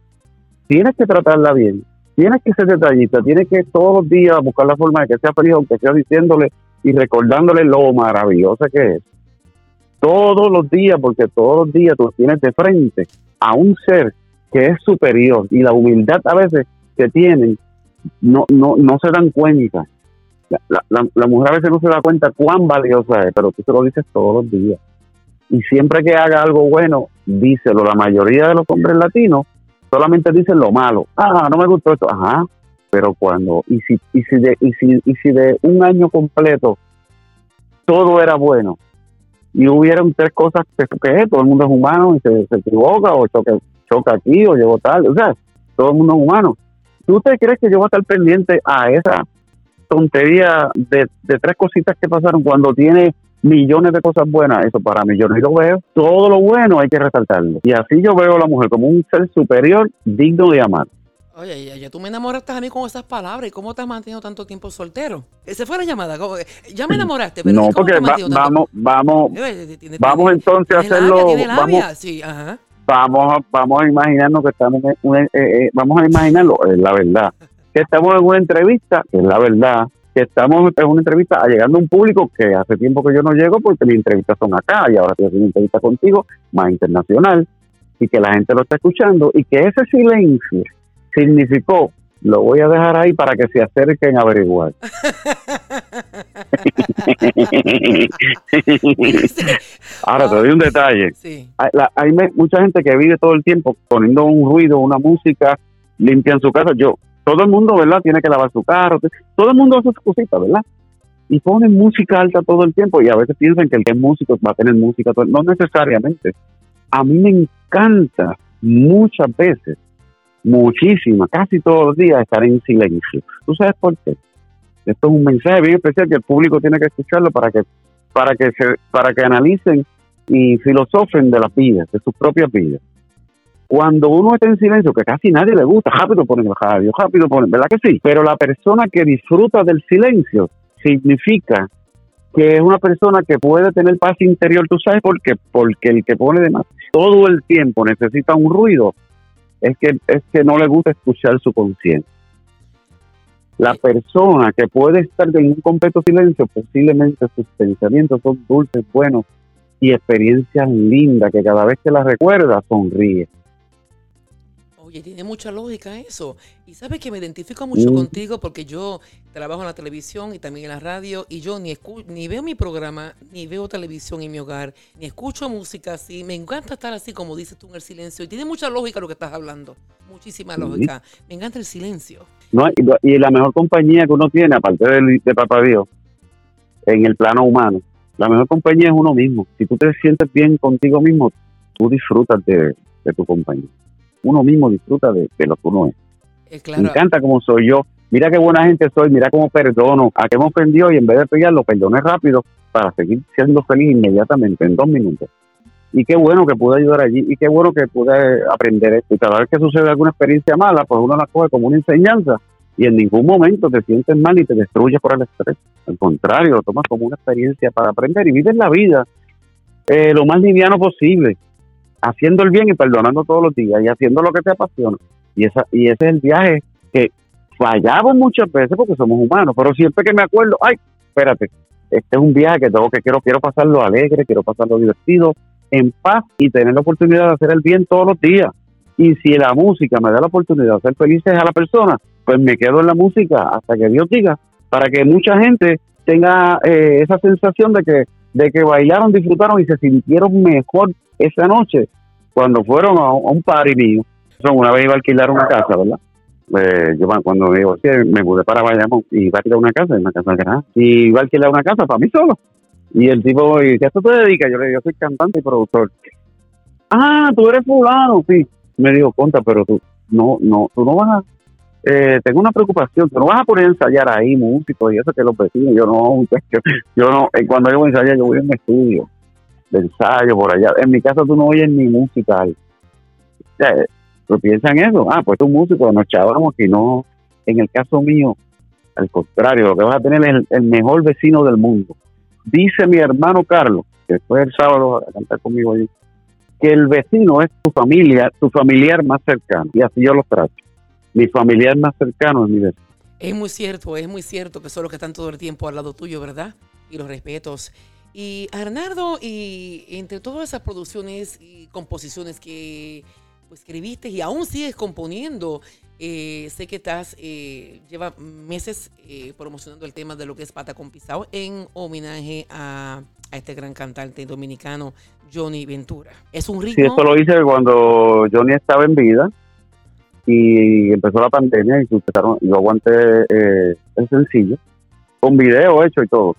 Speaker 3: tienes que tratarla bien, tienes que ser detallista, tienes que todos los días buscar la forma de que sea feliz, aunque sea diciéndole y recordándole lo maravillosa que es. Todos los días, porque todos los días tú tienes de frente a un ser que es superior y la humildad a veces que tienen no, no, no se dan cuenta. La, la, mujer a veces no se da cuenta cuán valiosa es, pero tú se lo dices todos los días. Y siempre que haga algo bueno, díselo. La mayoría de los hombres latinos solamente dicen lo malo. Ah, no me gustó esto. Ajá, pero cuando, y si, y si, de, y si, y si de un año completo todo era bueno y hubieran tres cosas que, que todo el mundo es humano y se, se equivoca o choca, aquí o llegó tal, o sea, todo el mundo es humano. ¿Tú te crees que yo voy a estar pendiente a esa tontería de, tres cositas que pasaron cuando tiene millones de cosas buenas? Eso para mí, yo lo veo. Todo lo bueno hay que resaltarlo. Y así yo veo a la mujer como un ser superior digno de amar.
Speaker 2: Oye, ya, ya, tú me enamoraste a mí con esas palabras. ¿Y cómo te has mantenido tanto tiempo soltero? Esa fue la llamada. Ya me enamoraste, pero
Speaker 3: No, porque vamos, vamos, vamos entonces a hacerlo. Vamos,
Speaker 2: sí, ajá
Speaker 3: vamos a, vamos a imaginarnos que estamos en una, eh, eh, vamos a imaginarlo, es la verdad, que estamos en una entrevista, que es la verdad, que estamos en una entrevista llegando a un público que hace tiempo que yo no llego porque mis entrevistas son acá y ahora estoy haciendo una entrevista contigo más internacional y que la gente lo está escuchando y que ese silencio significó lo voy a dejar ahí para que se acerquen a averiguar. Ahora te doy un detalle. Hay, mucha gente que vive todo el tiempo poniendo un ruido, una música, limpian su casa. Yo, todo el mundo, ¿verdad? Tiene que lavar su carro. Todo el mundo hace sus cositas, ¿verdad? Y ponen música alta todo el tiempo y a veces piensan que el que es músico va a tener música. No necesariamente. A mí me encanta muchas veces muchísimas, casi todos los días estar en silencio. ¿Tú sabes por qué? Esto es un mensaje bien especial que el público tiene que escucharlo para que para que se, para que analicen y filosofen de las vidas, de sus propias vidas. Cuando uno está en silencio, que casi nadie le gusta, rápido ponen el radio, rápido ponen, ¿verdad que sí? Pero la persona que disfruta del silencio significa que es una persona que puede tener paz interior, ¿tú sabes por qué? Porque el que pone de más todo el tiempo necesita un ruido, es que, es que no le gusta escuchar su conciencia. La persona que puede estar en un completo silencio, posiblemente sus pensamientos son dulces, buenos y experiencias lindas que cada vez que las recuerda sonríe
Speaker 2: tiene mucha lógica eso. Y sabes que me identifico mucho mm. contigo porque yo trabajo en la televisión y también en la radio y yo ni, ni veo mi programa, ni veo televisión en mi hogar, ni escucho música así. Me encanta estar así como dices tú en el silencio. Y tiene mucha lógica lo que estás hablando. Muchísima lógica. Me encanta el silencio.
Speaker 3: No, y, la mejor compañía que uno tiene, aparte de, de Papá Dios, en el plano humano, la mejor compañía es uno mismo. Si tú te sientes bien contigo mismo, tú disfrutas de tu compañía uno mismo disfruta de, lo que uno es. Eh, Me encanta como soy yo. Mira qué buena gente soy, mira cómo perdono. A qué me ofendió y en vez de pegarlo, perdoné rápido para seguir siendo feliz inmediatamente, en dos minutos. Y qué bueno que pude ayudar allí y qué bueno que pude aprender esto. Y cada vez que sucede alguna experiencia mala, pues uno la coge como una enseñanza y en ningún momento te sientes mal y te destruyes por el estrés. Al contrario, lo tomas como una experiencia para aprender y vives la vida eh, lo más liviano posible haciendo el bien y perdonando todos los días y haciendo lo que te apasiona. Y, esa, y ese es el viaje que fallamos muchas veces porque somos humanos, pero siempre que me acuerdo, ay, espérate, este es un viaje que tengo que quiero, quiero pasarlo alegre, quiero pasarlo divertido, en paz y tener la oportunidad de hacer el bien todos los días. Y si la música me da la oportunidad de hacer felices a la persona, pues me quedo en la música hasta que Dios diga, para que mucha gente tenga eh, esa sensación de que, de que bailaron, disfrutaron y se sintieron mejor esa noche cuando fueron a, un party mío. Una vez iba a alquilar una casa, ¿verdad? Eh, yo cuando me divorcié me mudé para Bayamón y iba a alquilar una casa, una casa grande, y iba a alquilar una casa para mí solo. Y el tipo dice, ¿a esto te dedicas? Yo le digo, yo soy cantante y productor. Ah, tú eres fulano, sí. Me dijo, conta, pero tú no, no, tú no vas a, eh, tengo una preocupación, tú no vas a poner a ensayar ahí músicos y eso que los vecinos, yo no, yo no, eh, cuando yo voy a ensayar yo voy a un estudio de ensayo por allá. En mi casa tú no oyes ni música. O piensas en eso. Ah, pues tú músico, nos chavamos y no. En el caso mío, al contrario, lo que vas a tener es el, mejor vecino del mundo. Dice mi hermano Carlos, que fue el sábado a cantar conmigo allí, que el vecino es tu familia, tu familiar más cercano. Y así yo lo trato. Mi familiar más cercano es mi vecino.
Speaker 2: Es muy cierto, es muy cierto que son los que están todo el tiempo al lado tuyo, ¿verdad? y los respetos. Y Arnardo, y entre todas esas producciones y composiciones que pues, escribiste y aún sigues componiendo, eh, sé que estás, eh, lleva meses eh, promocionando el tema de lo que es Pata con Pisao en homenaje a, este gran cantante dominicano, Johnny Ventura. Es un ritmo.
Speaker 3: Sí, esto lo hice cuando Johnny estaba en vida y empezó la pandemia y yo aguanté eh, el sencillo con video hecho y todo.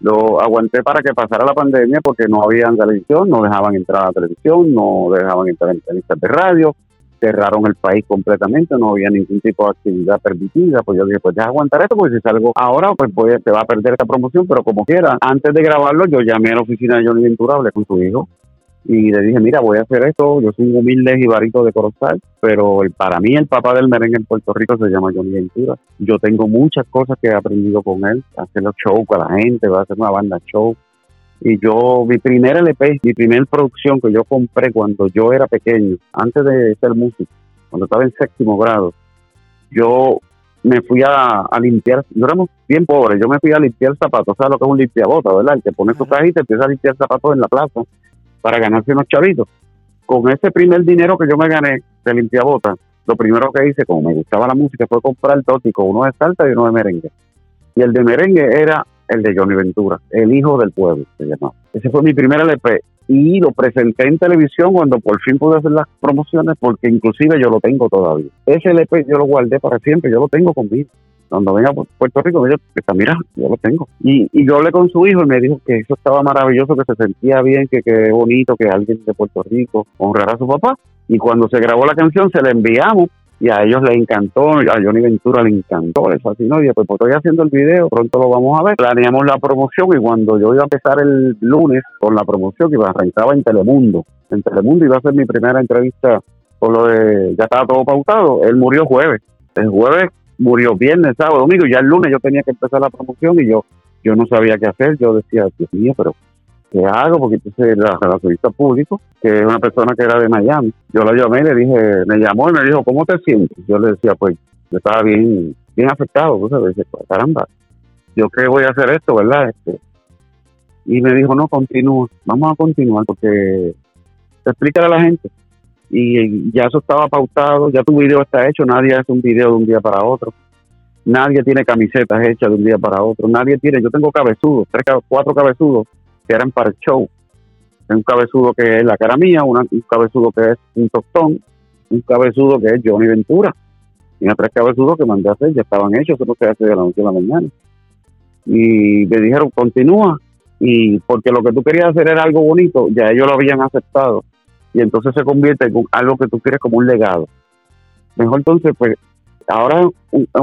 Speaker 3: Lo aguanté para que pasara la pandemia porque no había televisión, no dejaban entrar a la televisión, no dejaban entrar en entrevistas de radio, cerraron el país completamente, no había ningún tipo de actividad permitida, pues yo dije, pues ya aguantar esto, porque si salgo ahora, pues, pues te va a perder esta promoción, pero como quiera, antes de grabarlo, yo llamé a la oficina de Johnny Ventura, hablé con su hijo, y le dije, mira, voy a hacer esto, yo soy un humilde jibarito de Corozal, pero para mí el papá del merengue en Puerto Rico se llama Johnny Ventura. Yo tengo muchas cosas que he aprendido con él, hacer los shows con la gente, voy a hacer una banda show. Y yo, mi primer LP, mi primera producción que yo compré cuando yo era pequeño, antes de ser músico, cuando estaba en séptimo grado, yo me fui a, limpiar, yo éramos bien pobres, yo me fui a limpiar zapatos, ¿sabes lo que es un limpiabota, verdad? El que pone su cajita y empieza a limpiar zapatos en la plaza para ganarse unos chavitos. Con ese primer dinero que yo me gané de limpiabota, lo primero que hice, como me gustaba la música, fue comprar tótico, uno de salsa y uno de merengue. Y el de merengue era el de Johnny Ventura, el hijo del pueblo, se llamaba. Ese fue mi primer LP y lo presenté en televisión cuando por fin pude hacer las promociones porque inclusive yo lo tengo todavía. Ese LP yo lo guardé para siempre, yo lo tengo conmigo cuando venga a Puerto Rico, me dijo, mira, yo lo tengo. Y, y yo hablé con su hijo y me dijo que eso estaba maravilloso, que se sentía bien, que qué bonito que alguien de Puerto Rico honrara a su papá. Y cuando se grabó la canción, se la enviamos y a ellos les encantó, a Johnny Ventura le encantó, les fascinó. Y después, pues estoy haciendo el video, pronto lo vamos a ver. Planeamos la promoción y cuando yo iba a empezar el lunes con la promoción, que arrancaba en Telemundo, en Telemundo iba a ser mi primera entrevista por lo de, ya estaba todo pautado, él murió jueves. El jueves murió viernes, sábado, domingo, ya el lunes yo tenía que empezar la promoción y yo yo no sabía qué hacer, yo decía, Dios mío, pero ¿qué hago? Porque entonces la relacionista público, que es una persona que era de Miami, yo la llamé y le dije, me llamó y me dijo, ¿cómo te sientes? Yo le decía, pues, yo estaba bien, bien afectado, entonces decía, pues, caramba, yo qué voy a hacer esto, ¿verdad? Este, y me dijo, no, continúa, vamos a continuar porque explícale a la gente y ya eso estaba pautado, ya tu video está hecho, nadie hace un video de un día para otro, nadie tiene camisetas hechas de un día para otro, nadie tiene, yo tengo cabezudos, tres, cuatro cabezudos que eran para el show, un cabezudo que es la cara mía, un cabezudo que es un tostón, un cabezudo que es Johnny Ventura, y tres cabezudos que mandé a hacer, ya estaban hechos, eso no se hace de la noche a la mañana. Y me dijeron, continúa, y porque lo que tú querías hacer era algo bonito, ya ellos lo habían aceptado y entonces se convierte en algo que tú quieres como un legado. Mejor entonces, pues, ahora,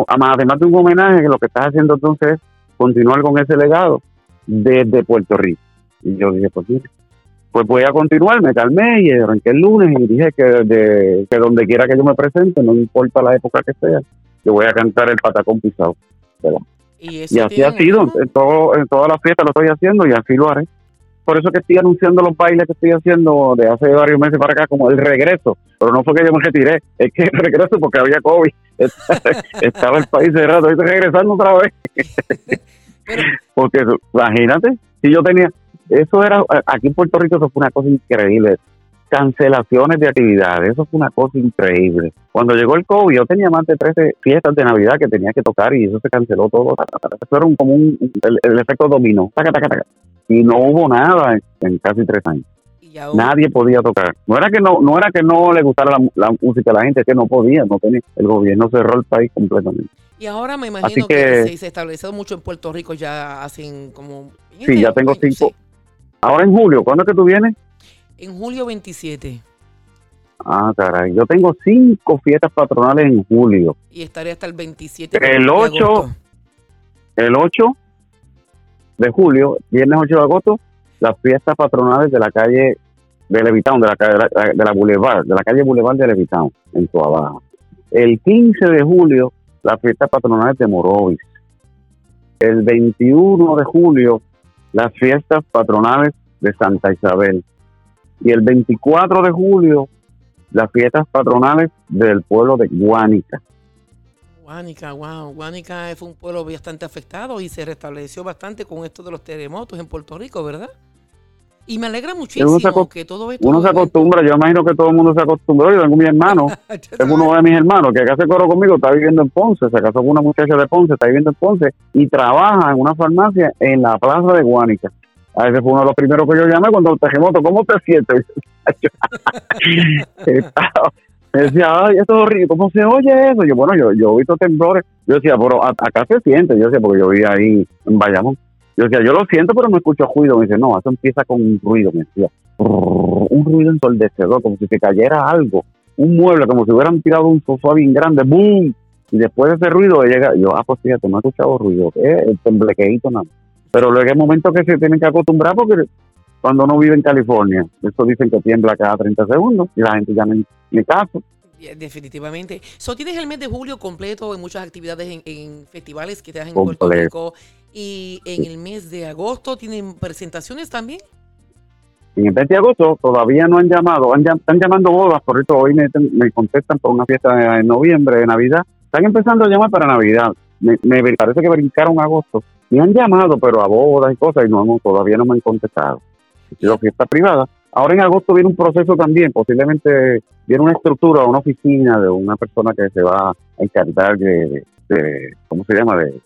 Speaker 3: además de un homenaje, lo que estás haciendo entonces es continuar con ese legado desde Puerto Rico. Y yo dije, pues pues voy a continuar, me calmé y arranqué el lunes y dije que, de, que donde quiera que yo me presente, no importa la época que sea, yo voy a cantar el patacón pisado. Y, así ha sido, en, todo, en todas las fiestas lo estoy haciendo y así lo haré por eso que estoy anunciando los bailes que estoy haciendo de hace varios meses para acá como el regreso, pero no fue que yo me retiré, es que el regreso porque había COVID, estaba el país cerrado, estoy regresando otra vez. porque imagínate, si yo tenía, eso era, aquí en Puerto Rico eso fue una cosa increíble, cancelaciones de actividades, eso fue una cosa increíble. Cuando llegó el COVID, yo tenía más de 13 fiestas de Navidad que tenía que tocar y eso se canceló todo. Eso era un, como un, el, efecto dominó. Y no hubo nada en, casi tres años. Nadie podía tocar. No era que no, no era que no le gustara la, música a la gente, es que no podía, no tenía. El gobierno cerró el país completamente.
Speaker 2: Y ahora me imagino que, se, estableció mucho en Puerto Rico ya hacen como...
Speaker 3: Sí, ya tengo cinco. Ahora en julio, ¿cuándo es que tú vienes?
Speaker 2: En julio 27.
Speaker 3: Ah, caray. Yo tengo cinco fiestas patronales en julio.
Speaker 2: Y estaré hasta el 27.
Speaker 3: El 8, el 8 de julio, viernes 8 de agosto, las fiestas patronales de la calle de Levitown, de la, de la, de de la calle Boulevard de Levitown, en Tuabaja. El 15 de julio, las fiestas patronales de Morovis. El 21 de julio, las fiestas patronales de Santa Isabel y el 24 de julio las fiestas patronales del pueblo de Guánica.
Speaker 2: Guánica, wow. Guánica fue un pueblo bastante afectado y se restableció bastante con esto de los terremotos en Puerto Rico, ¿verdad? Y me alegra muchísimo que todo esto...
Speaker 3: Uno se acostumbra, yo imagino que todo el mundo se acostumbró. Yo tengo mi hermano, es uno de mis hermanos que acá se coró conmigo, está viviendo en Ponce, se casó con una muchacha de Ponce, está viviendo en Ponce y trabaja en una farmacia en la plaza de Guánica. A ese fue uno de los primeros que yo llamé cuando el terremoto, ¿cómo te sientes? me decía, ay, esto es horrible, ¿cómo se oye eso? Yo, bueno, yo, yo he visto temblores. Yo decía, pero acá se siente. Yo decía, porque yo vi ahí en Bayamón. Yo decía, yo lo siento, pero no escucho ruido. Me dice, no, eso empieza con un ruido. Me decía, un ruido ensordecedor, como si se cayera algo. Un mueble, como si hubieran tirado un sofá bien grande. ¡Boom! Y después de ese ruido llega, yo, ah, pues fíjate, no he escuchado ruido. Es el temblequeito nada Pero luego hay momentos que se tienen que acostumbrar porque cuando uno vive en California, eso dicen que tiembla cada 30 segundos y la gente ya no caso.
Speaker 2: Definitivamente. So, tienes el mes de julio completo en muchas actividades en, festivales que te das en Puerto Rico. Y en el mes de agosto tienen presentaciones también.
Speaker 3: En el mes de agosto todavía no han llamado, están llamando bodas, por eso hoy me, contestan por una fiesta en noviembre, de Navidad. Están empezando a llamar para Navidad. Me, parece que brincaron agosto. Me han llamado, pero a bodas y cosas, y no, todavía no me han contestado. Ha sido fiesta privada Ahora en agosto viene un proceso también, posiblemente viene una estructura, una oficina de una persona que se va a encargar de, ¿cómo se llama?, de,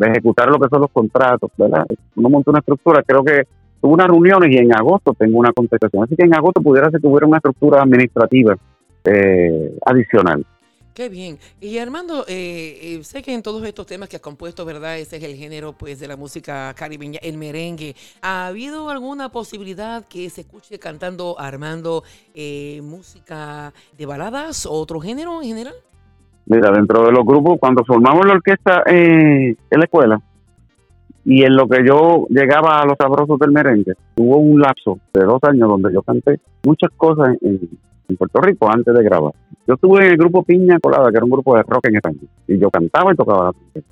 Speaker 3: ejecutar lo que son los contratos, ¿verdad? Uno monta una estructura, creo que tuvo unas reuniones y en agosto tengo una contestación. Así que en agosto pudiera ser que hubiera una estructura administrativa eh, adicional.
Speaker 2: Qué bien. Y Armando, eh, eh, sé que en todos estos temas que has compuesto, ¿verdad? Ese es el género pues de la música caribeña, el merengue. ¿Ha habido alguna posibilidad que se escuche cantando Armando eh, música de baladas o otro género en general?
Speaker 3: Mira, dentro de los grupos, cuando formamos la orquesta en la escuela, y en lo que yo llegaba a los sabrosos del merengue, hubo un lapso de dos años donde yo canté muchas cosas en, en Puerto Rico antes de grabar. Yo estuve en el grupo Piña Colada, que era un grupo de rock en español, y yo cantaba y tocaba la trompeta.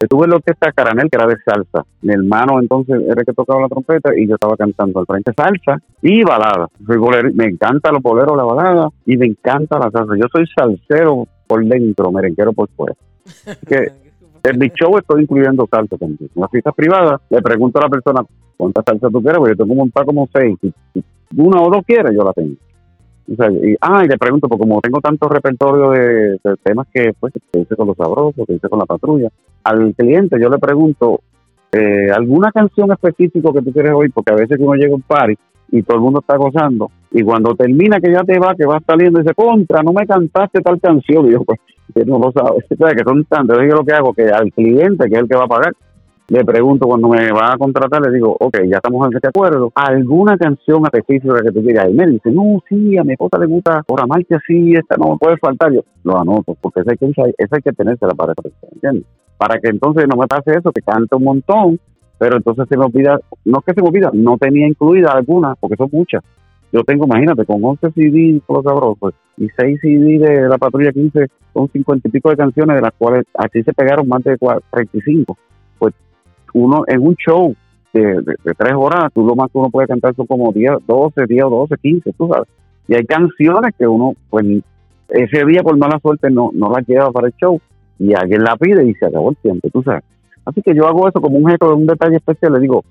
Speaker 3: Estuve en la orquesta Caramel, que era de salsa. Mi hermano entonces era el que tocaba la trompeta y yo estaba cantando al frente salsa y balada. me encanta los boleros, la balada y me encanta la salsa. Yo soy salsero por dentro, merenguero por fuera. que en mi estoy incluyendo salsa también. En las fiestas privadas le pregunto a la persona cuánta salsa tú quieres, porque yo tengo un montón como seis. Si una o dos quieres, yo la tengo y, ah, y le pregunto, porque como tengo tanto repertorio de, temas que, pues, que hice con los sabrosos, que hice con la patrulla, al cliente yo le pregunto, eh, ¿alguna canción específica que tú quieres oír? Porque a veces uno llega a un party y todo el mundo está gozando, y cuando termina que ya te va, que va saliendo, dice, contra, no me cantaste tal canción, y yo, pues, que no lo sabes, que son tantos, yo lo que hago, que al cliente, que es el que va a pagar, le pregunto cuando me va a contratar, le digo, ok, ya estamos en este acuerdo, ¿alguna canción específica que tú quieras? Y me dice, no, sí, a mi esposa le gusta por amarte así, esta no puede faltar. Yo lo anoto, porque esa hay que, esa hay que tenérsela para ¿entiendes? Para que entonces no me pase eso, que cante un montón, pero entonces se me olvida, no es que se me olvida, no tenía incluida alguna, porque son muchas. Yo tengo, imagínate, con 11 CD los sabrosos y 6 CD de la patrulla 15, son 50 y pico de canciones, de las cuales así se pegaron más de 35 uno en un show de, tres horas, tú lo más que uno puede cantar son como 10, 12, 10 o 12, 15, tú sabes. Y hay canciones que uno, pues, ese día por mala suerte no, no las lleva para el show y alguien la pide y se acabó el tiempo, tú sabes. Así que yo hago eso como un gesto de un detalle especial, le digo,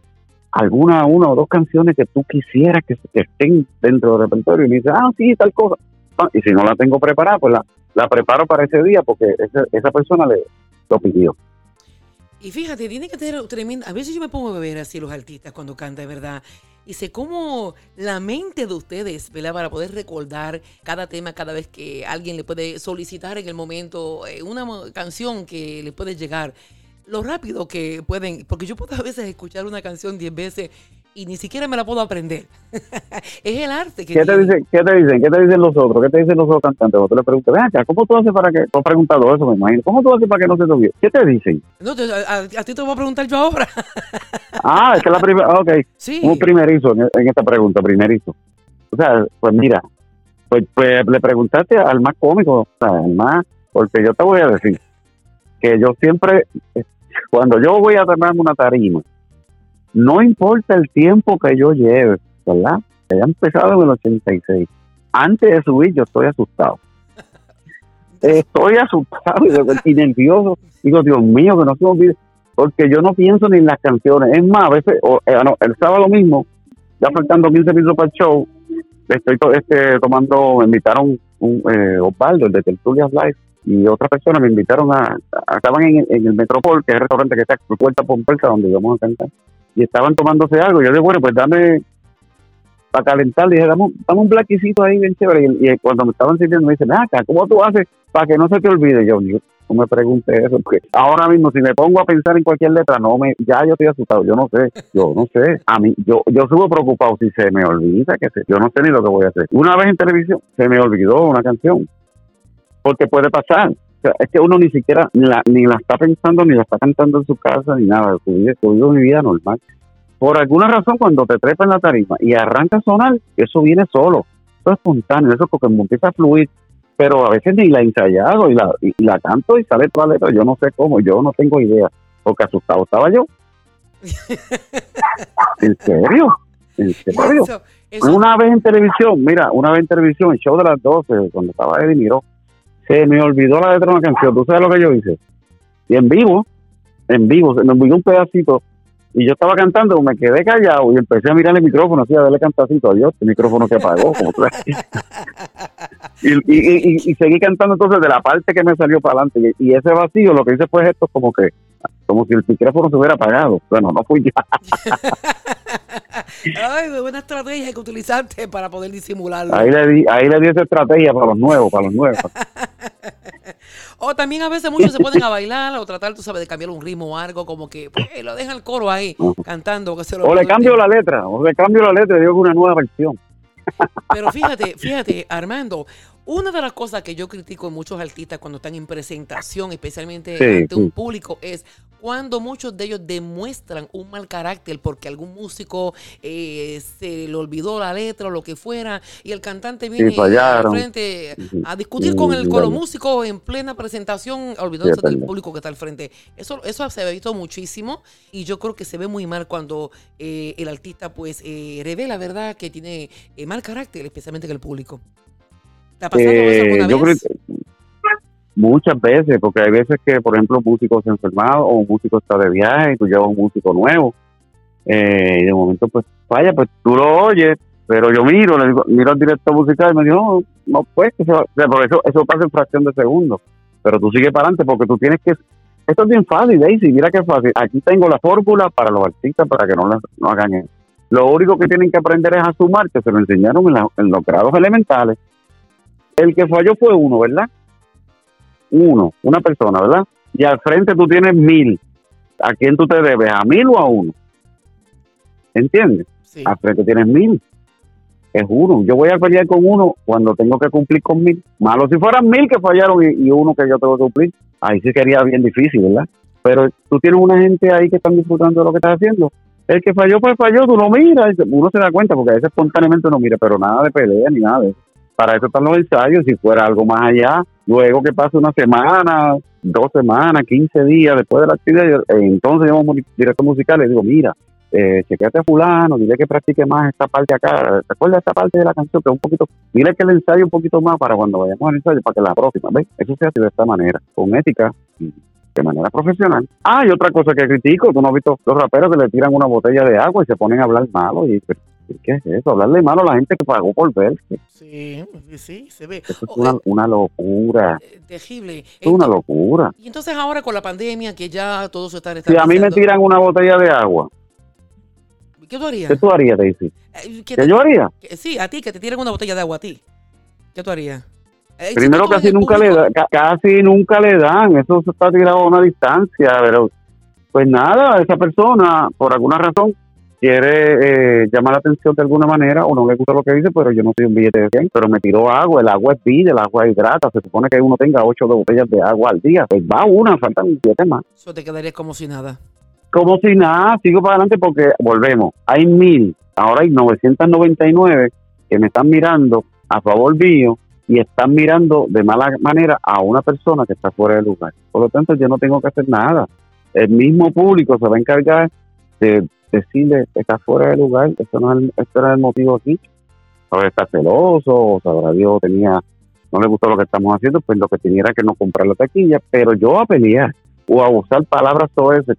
Speaker 3: alguna, una o dos canciones que tú quisieras que, estén dentro del repertorio y me dice, ah, sí, tal cosa. Ah, y si no la tengo preparada, pues la, la preparo para ese día porque esa, esa persona le lo pidió.
Speaker 2: Y fíjate, tiene que tener tremenda. A veces yo me pongo a ver así los artistas cuando canta, ¿verdad? Y sé cómo la mente de ustedes, ¿verdad? Para poder recordar cada tema cada vez que alguien le puede solicitar en el momento eh, una canción que le puede llegar. Lo rápido que pueden, porque yo puedo a veces escuchar una canción diez veces y ni siquiera me la puedo aprender. es el arte que
Speaker 3: ¿Qué te, dicen, ¿Qué te dicen? ¿Qué te dicen los otros? ¿Qué te dicen los otros cantantes? Tú le preguntas, ven acá, ¿cómo tú haces para que... Tú has preguntado eso, me imagino. ¿Cómo tú haces para que no se te olvide? ¿Qué te dicen?
Speaker 2: No, a, ti te voy a preguntar yo ahora.
Speaker 3: ah, es que la primera... Ok. Sí. Un primerizo en, en, esta pregunta, primerizo. O sea, pues mira, pues, pues le preguntaste al más cómico, o sea, al más... Porque yo te voy a decir que yo siempre... Cuando yo voy a tomarme una tarima, no importa el tiempo que yo lleve, ¿verdad? Que haya empezado en el 86. Antes de subir yo estoy asustado. estoy asustado y, nervioso. Digo, Dios mío, que no se olvide. Porque yo no pienso ni en las canciones. Es más, a veces, o, eh, no, el sábado mismo, ya faltando 15 minutos para el show, estoy to- este, tomando, me invitaron un eh, Osvaldo, el de Tertulias Live, y otras personas me invitaron a, a- estaban en, en el Metropol, que es el restaurante que está puerta por puerta donde íbamos a cantar, y estaban tomándose algo. Yo dije, bueno, pues dame para calentar, le dije, dame, dame un blaquicito ahí bien chévere. Y, cuando me estaban sirviendo, me dicen, "Ven acá, ¿cómo tú haces para que no se te olvide? Yo, yo no me pregunte eso, porque ahora mismo si me pongo a pensar en cualquier letra, no me, ya yo estoy asustado, yo no sé, yo no sé. A mí, yo, yo subo preocupado si se me olvida, que se, yo no sé ni lo que voy a hacer. Una vez en televisión se me olvidó una canción, porque puede pasar. Sea, es que uno ni siquiera ni la, ni la está pensando, ni la está cantando en su casa, ni nada. Yo yo vivo mi vida normal. Por alguna razón, cuando te trepa en la tarima y arranca a sonar, eso viene solo. Eso es espontáneo, eso como empieza a fluir. Pero a veces ni la he ensayado y la, y, y la canto y sale toda letra. Yo no sé cómo, yo no tengo idea. Porque asustado estaba yo. ¿En serio? ¿En serio?
Speaker 2: Eso, eso-
Speaker 3: Una vez en televisión, mira, una vez en televisión, el show de las 12, cuando estaba Eddie Miró, se me olvidó la letra de una canción. ¿Tú sabes lo que yo hice? Y en vivo, en vivo, se me olvidó un pedacito. Y yo estaba cantando, me quedé callado y empecé a mirar el micrófono, así a darle cantacito. Adiós, el micrófono se apagó. Como y, y, y, y seguí cantando entonces de la parte que me salió para adelante. Y ese vacío, lo que hice fue esto, como que como si el micrófono se hubiera apagado. Bueno, no fui yo.
Speaker 2: Ay, buena estrategia que utilizaste para poder disimularlo.
Speaker 3: Ahí le di, ahí le di esa estrategia para los nuevos, para los nuevos.
Speaker 2: O también a veces muchos se ponen a bailar o tratar, tú sabes, de cambiar un ritmo o algo, como que pues, lo dejan el coro ahí cantando. Que se lo
Speaker 3: O le cambio la letra, o le cambio la letra y digo una nueva versión.
Speaker 2: Pero fíjate, fíjate, Armando, una de las cosas que yo critico en muchos artistas cuando están en presentación, especialmente
Speaker 3: Sí,
Speaker 2: ante un
Speaker 3: sí.
Speaker 2: público, es cuando muchos de ellos demuestran un mal carácter porque algún músico eh, se le olvidó la letra o lo que fuera y el cantante viene al frente a discutir con, el, con los músicos en plena presentación, olvidándose
Speaker 3: Sí,
Speaker 2: del público que está al frente. Eso, eso se ha visto muchísimo y yo creo que se ve muy mal cuando eh, el artista pues eh, revela, ¿verdad?, que tiene eh, mal carácter, especialmente con el público. ¿Te ha pasado eso
Speaker 3: Eh,
Speaker 2: alguna
Speaker 3: yo creo
Speaker 2: vez?
Speaker 3: que muchas veces, porque hay veces que, por ejemplo, un músico se ha enfermado o un músico está de viaje y tú llevas un músico nuevo eh, y de momento pues falla, pues tú lo oyes, pero yo miro, le digo, miro al director musical y me digo, no, no pues, que se va- o sea, por eso, eso pasa en fracción de segundo, pero tú sigues para adelante porque tú tienes que, esto es bien fácil, Daisy, mira qué fácil, aquí tengo la fórmula para los artistas para que no, la- no hagan eso. Lo único que tienen que aprender es a sumar, que se lo enseñaron en los grados elementales. El que falló fue uno, ¿verdad? Uno, una persona, ¿verdad? Y al frente tú tienes mil. ¿A quién tú te debes? ¿A mil o a uno? ¿Entiendes?
Speaker 2: Sí.
Speaker 3: Al frente tienes mil. Es uno. Yo voy a pelear con uno cuando tengo que cumplir con mil. Malo si fueran mil que fallaron y, y uno que yo tengo que cumplir. Ahí sí sería bien difícil, ¿verdad? Pero tú tienes una gente ahí que están disfrutando de lo que estás haciendo. El que falló, pues falló, tú lo miras, uno se da cuenta, porque a veces espontáneamente uno mira, pero nada de pelea ni nada de eso. Para eso están los ensayos, si fuera algo más allá, luego que pase una semana, dos semanas, 15 días después de la actividad, eh, entonces llamo a director musical y digo, mira, eh, chequeate a fulano, dile que practique más esta parte acá, ¿te acuerdas esta parte de la canción que un poquito, dile que le ensaye un poquito más para cuando vayamos al ensayo, para que la próxima, ¿ves? Eso se hace de esta manera, con ética de manera profesional. Ah, y otra cosa que critico, tú no has visto los raperos que le tiran una botella de agua y se ponen a hablar malo, y ¿qué es eso? Hablarle malo a la gente que pagó por verse,
Speaker 2: Sí, sí, se ve.
Speaker 3: eso es
Speaker 2: Oh,
Speaker 3: una, una locura,
Speaker 2: eh, terrible.
Speaker 3: es una locura.
Speaker 2: Y entonces ahora con la pandemia que ya todo se está
Speaker 3: Si a mí me tiran una botella de agua,
Speaker 2: ¿Qué tú harías?
Speaker 3: ¿qué tú harías, Daisy?
Speaker 2: Eh,
Speaker 3: ¿Qué
Speaker 2: te-
Speaker 3: yo haría?
Speaker 2: que- sí, a ti, que te tiren una botella de agua a ti. ¿Qué tú harías? Eh, si
Speaker 3: Primero
Speaker 2: tú en
Speaker 3: casi nunca le da- ca- casi nunca le dan, eso se está tirado a una distancia, pero pues nada, esa persona por alguna razón quiere eh, llamar la atención de alguna manera o no le gusta lo que dice, pero yo no soy un billete de 100, pero me tiró agua, el agua es vida, el agua hidrata, se supone que uno tenga ocho botellas de agua al día, pues va una, faltan siete más.
Speaker 2: Eso te quedaría como si nada.
Speaker 3: Como si nada, sigo para adelante porque volvemos, hay mil, ahora hay 999 que me están mirando a favor mío y están mirando de mala manera a una persona que está fuera del lugar. Por lo tanto, yo no tengo que hacer nada. El mismo público se va a encargar de decirle está fuera del lugar, esto no es el, este era el motivo aquí. A ver, está celoso, o sabrá Dios, tenía no le gustó lo que estamos haciendo, pues lo que tenía era que no comprar la taquilla, pero yo a pelear o a usar palabras sobre eso,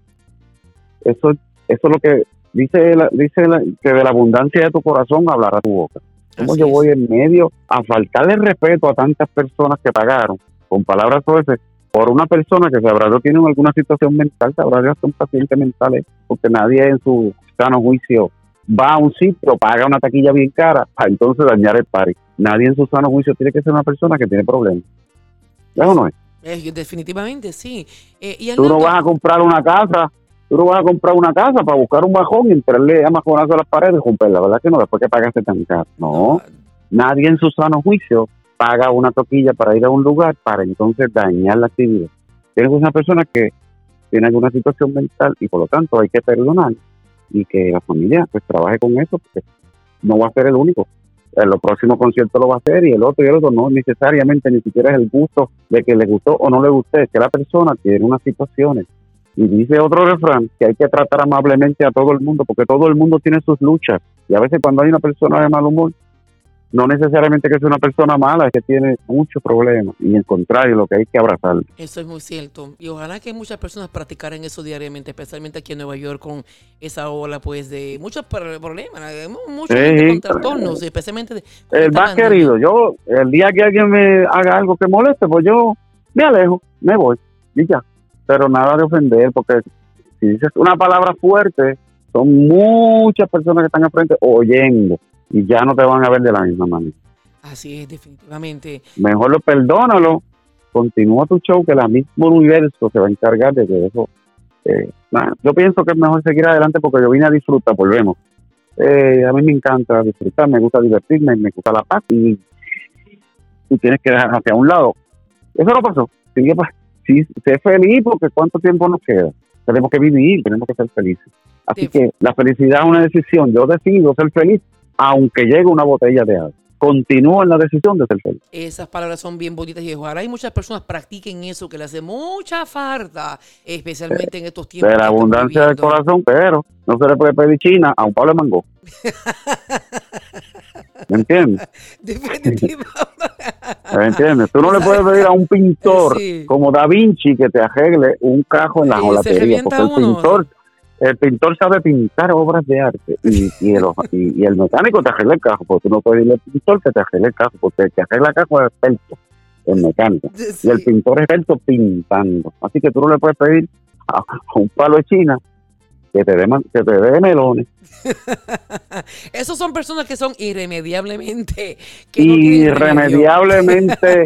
Speaker 3: eso, eso es lo que dice, la, dice la, que de la abundancia de tu corazón hablará tu boca. ¿Cómo yo voy en medio a faltarle respeto a tantas personas que pagaron con palabras sobre eso? Por una persona que sabrá no tiene alguna situación mental, sabrá Dios que un paciente mental es, porque nadie en su sano juicio va a un sitio, paga una taquilla bien cara para entonces dañar el party. Nadie en su sano juicio tiene que ser una persona que tiene problemas. ¿Eso no es?
Speaker 2: Eh, definitivamente, sí. Eh, y
Speaker 3: Tú no vas a comprar una casa, tú no vas a comprar una casa para buscar un bajón y entrarle a majonazo a las paredes y romperla, ¿verdad que no? Después que pagaste tan caro. No, nadie en su sano juicio paga una toquilla para ir a un lugar para entonces dañar la actividad. Tienes una persona que tiene alguna situación mental y por lo tanto hay que perdonar y que la familia pues trabaje con eso porque no va a ser el único. En los próximos conciertos lo va a hacer y el otro y el otro no necesariamente ni siquiera es el gusto de que le gustó o no le guste, es que la persona tiene unas situaciones. Y dice otro refrán que hay que tratar amablemente a todo el mundo porque todo el mundo tiene sus luchas y a veces cuando hay una persona de mal humor no necesariamente que sea una persona mala, es que tiene muchos problemas. Y al contrario, lo que hay que abrazar.
Speaker 2: Eso es muy cierto. Y ojalá que muchas personas practicaran eso diariamente, especialmente aquí en Nueva York con esa ola pues de muchos pro- problemas, mu- mucha
Speaker 3: Sí,
Speaker 2: gente
Speaker 3: sí.
Speaker 2: trastornos, especialmente de,
Speaker 3: El más querido, yo, el día que alguien me haga algo que moleste, pues yo me alejo, me voy y ya. Pero nada de ofender, porque si dices una palabra fuerte, son muchas personas que están al frente oyendo y ya no te van a ver de la misma manera.
Speaker 2: Así es, definitivamente.
Speaker 3: Mejor lo perdónalo, continúa tu show, que el mismo universo se va a encargar de que eso. eh, yo pienso que es mejor seguir adelante porque yo vine a disfrutar, volvemos. Eh, a mí me encanta disfrutar, me gusta divertirme, me gusta la paz y, tienes que dejar hacia un lado. Eso no pasó. Sigue, sí, sé feliz porque cuánto tiempo nos queda. Tenemos que vivir, tenemos que ser felices. Así
Speaker 2: Sí.
Speaker 3: que la felicidad es una decisión. Yo decido ser feliz aunque llegue una botella de agua. Continúo en la decisión de ser feliz.
Speaker 2: Esas palabras son bien bonitas y ojalá hay muchas personas practiquen eso que le hace mucha falta, especialmente en estos tiempos.
Speaker 3: de la abundancia del corazón, pero no se le puede pedir China a un Pablo de Mango. ¿Me entiendes? ¿Me entiendes? Tú no le puedes pedir a un pintor
Speaker 2: Sí.
Speaker 3: como Da Vinci que te arregle un cajo en la
Speaker 2: Sí, se
Speaker 3: jolatería, porque el
Speaker 2: uno.
Speaker 3: pintor, el pintor sabe pintar obras de arte y, y, el, y, y el mecánico te arregla el cajo, porque tú no puedes decirle al pintor que te arregle el cajo, porque el que arregla el cajo es experto en mecánica.
Speaker 2: Sí.
Speaker 3: y el pintor es experto pintando. Así que tú no le puedes pedir a, a un palo de China que te dé que te dé melones.
Speaker 2: Esos son personas que son irremediablemente. Que no
Speaker 3: irremediablemente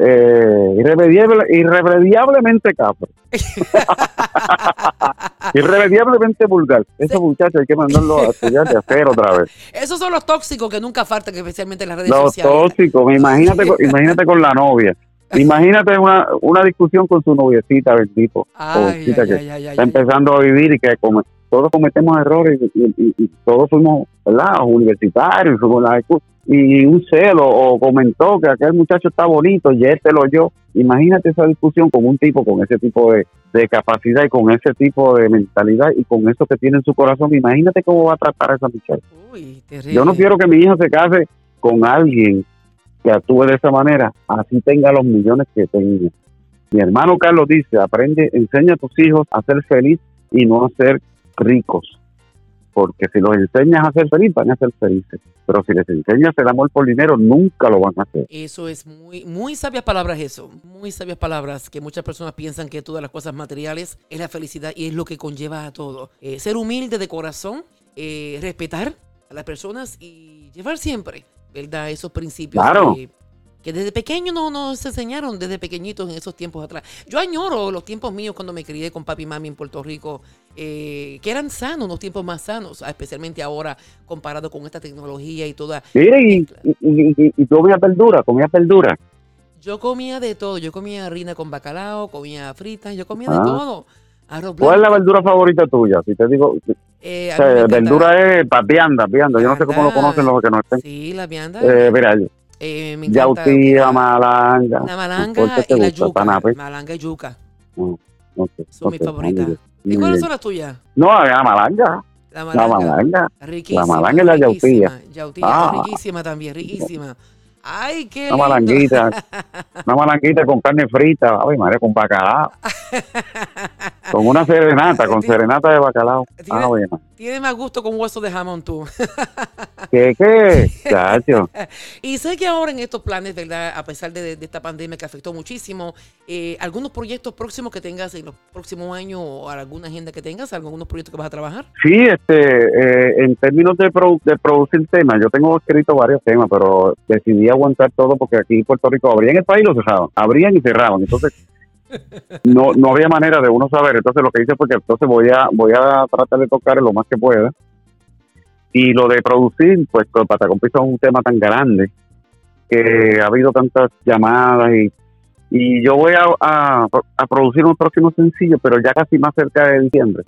Speaker 3: eh, irremediable, irremediablemente capro. Irremediablemente vulgar. Esos muchachos hay que mandarlos a estudiar de hacer otra vez.
Speaker 2: Esos son los tóxicos que nunca faltan, especialmente en las redes
Speaker 3: los
Speaker 2: sociales.
Speaker 3: tóxicos imagínate con, imagínate con la novia imagínate una, una discusión con su noviecita bendito
Speaker 2: Ay, ay,
Speaker 3: que
Speaker 2: ay,
Speaker 3: está empezando a vivir y que come- todos cometemos errores y, y- y- y todos fuimos ¿verdad? universitarios fuimos la y un celo o comentó que aquel muchacho está bonito y este lo yo imagínate esa discusión con un tipo con ese tipo de, de capacidad y con ese tipo de mentalidad y con eso que tiene en su corazón imagínate cómo va a tratar a esa muchacha
Speaker 2: Uy, terrible.
Speaker 3: yo no quiero que mi hija se case con alguien que actúe de esa manera, así tenga los millones que tenga. Mi hermano Carlos dice, aprende, enseña a tus hijos a ser feliz y no a ser ricos. Porque si los enseñas a ser feliz, van a ser felices. Pero si les enseñas el amor por dinero, nunca lo van a hacer.
Speaker 2: Eso es muy, muy sabias palabras eso, muy sabias palabras que muchas personas piensan que todas las cosas materiales es la felicidad y es lo que conlleva a todo. Eh, ser humilde de corazón, eh, respetar a las personas y llevar siempre, ¿verdad? Esos principios
Speaker 3: Claro.
Speaker 2: que, que desde pequeño no nos enseñaron, desde pequeñitos en esos tiempos atrás. Yo añoro los tiempos míos cuando me crié con papi y mami en Puerto Rico, eh, que eran sanos, unos tiempos más sanos, ah, especialmente ahora comparado con esta tecnología y toda
Speaker 3: Mire, y, y, y, y- tú comías verdura, comías verdura.
Speaker 2: Yo comía de todo. Yo comía harina con bacalao, comía fritas, yo comía
Speaker 3: Ah.
Speaker 2: de todo. Arroz
Speaker 3: ¿Cuál es la verdura favorita tuya? Si te digo,
Speaker 2: Eh, encanta-
Speaker 3: verdura es papianda, pianda. Yo no sé cómo lo
Speaker 2: Vianda.
Speaker 3: conocen los que no estén.
Speaker 2: Sí, la vianda.
Speaker 3: Eh, mira,
Speaker 2: eh, me encanta
Speaker 3: yautía, malanga.
Speaker 2: La malanga
Speaker 3: ¿Por qué te
Speaker 2: y la
Speaker 3: gusta?
Speaker 2: yuca.
Speaker 3: Panape.
Speaker 2: Malanga y yuca.
Speaker 3: Mm, ok,
Speaker 2: Son mis
Speaker 3: ok,
Speaker 2: favoritas.
Speaker 3: bien,
Speaker 2: ¿Y cuáles son las tuyas?
Speaker 3: No, la malanga.
Speaker 2: La
Speaker 3: La
Speaker 2: malanga.
Speaker 3: malanga.
Speaker 2: Riquísima.
Speaker 3: La malanga y la yautía.
Speaker 2: Yautía,
Speaker 3: Ah.
Speaker 2: riquísima también, riquísima. Ay, qué
Speaker 3: Una malanguita, una malanguita con carne frita, ay, madre, con bacalao. con una serenata, con serenata de bacalao.
Speaker 2: Tiene,
Speaker 3: Ah, ma.
Speaker 2: tiene más gusto con hueso de jamón tú.
Speaker 3: ¿Qué, qué? Chacho.
Speaker 2: y sé que ahora en estos planes, ¿verdad? A pesar de, de esta pandemia que afectó muchísimo, eh, algunos proyectos próximos que tengas en los próximos años o alguna agenda que tengas, algunos proyectos que vas a trabajar.
Speaker 3: Sí, este, eh, en términos de, produ- de producir temas, yo tengo escrito varios temas, pero decidí aguantar todo porque aquí en Puerto Rico abrían el país y lo cerraban, abrían y cerraban, entonces no no había manera de uno saber, entonces lo que hice fue que entonces voy a voy a tratar de tocar lo más que pueda y lo de producir, pues Patacón Pizza es un tema tan grande que ha habido tantas llamadas y y yo voy a, a, producir un próximo sencillo, pero ya casi más cerca de diciembre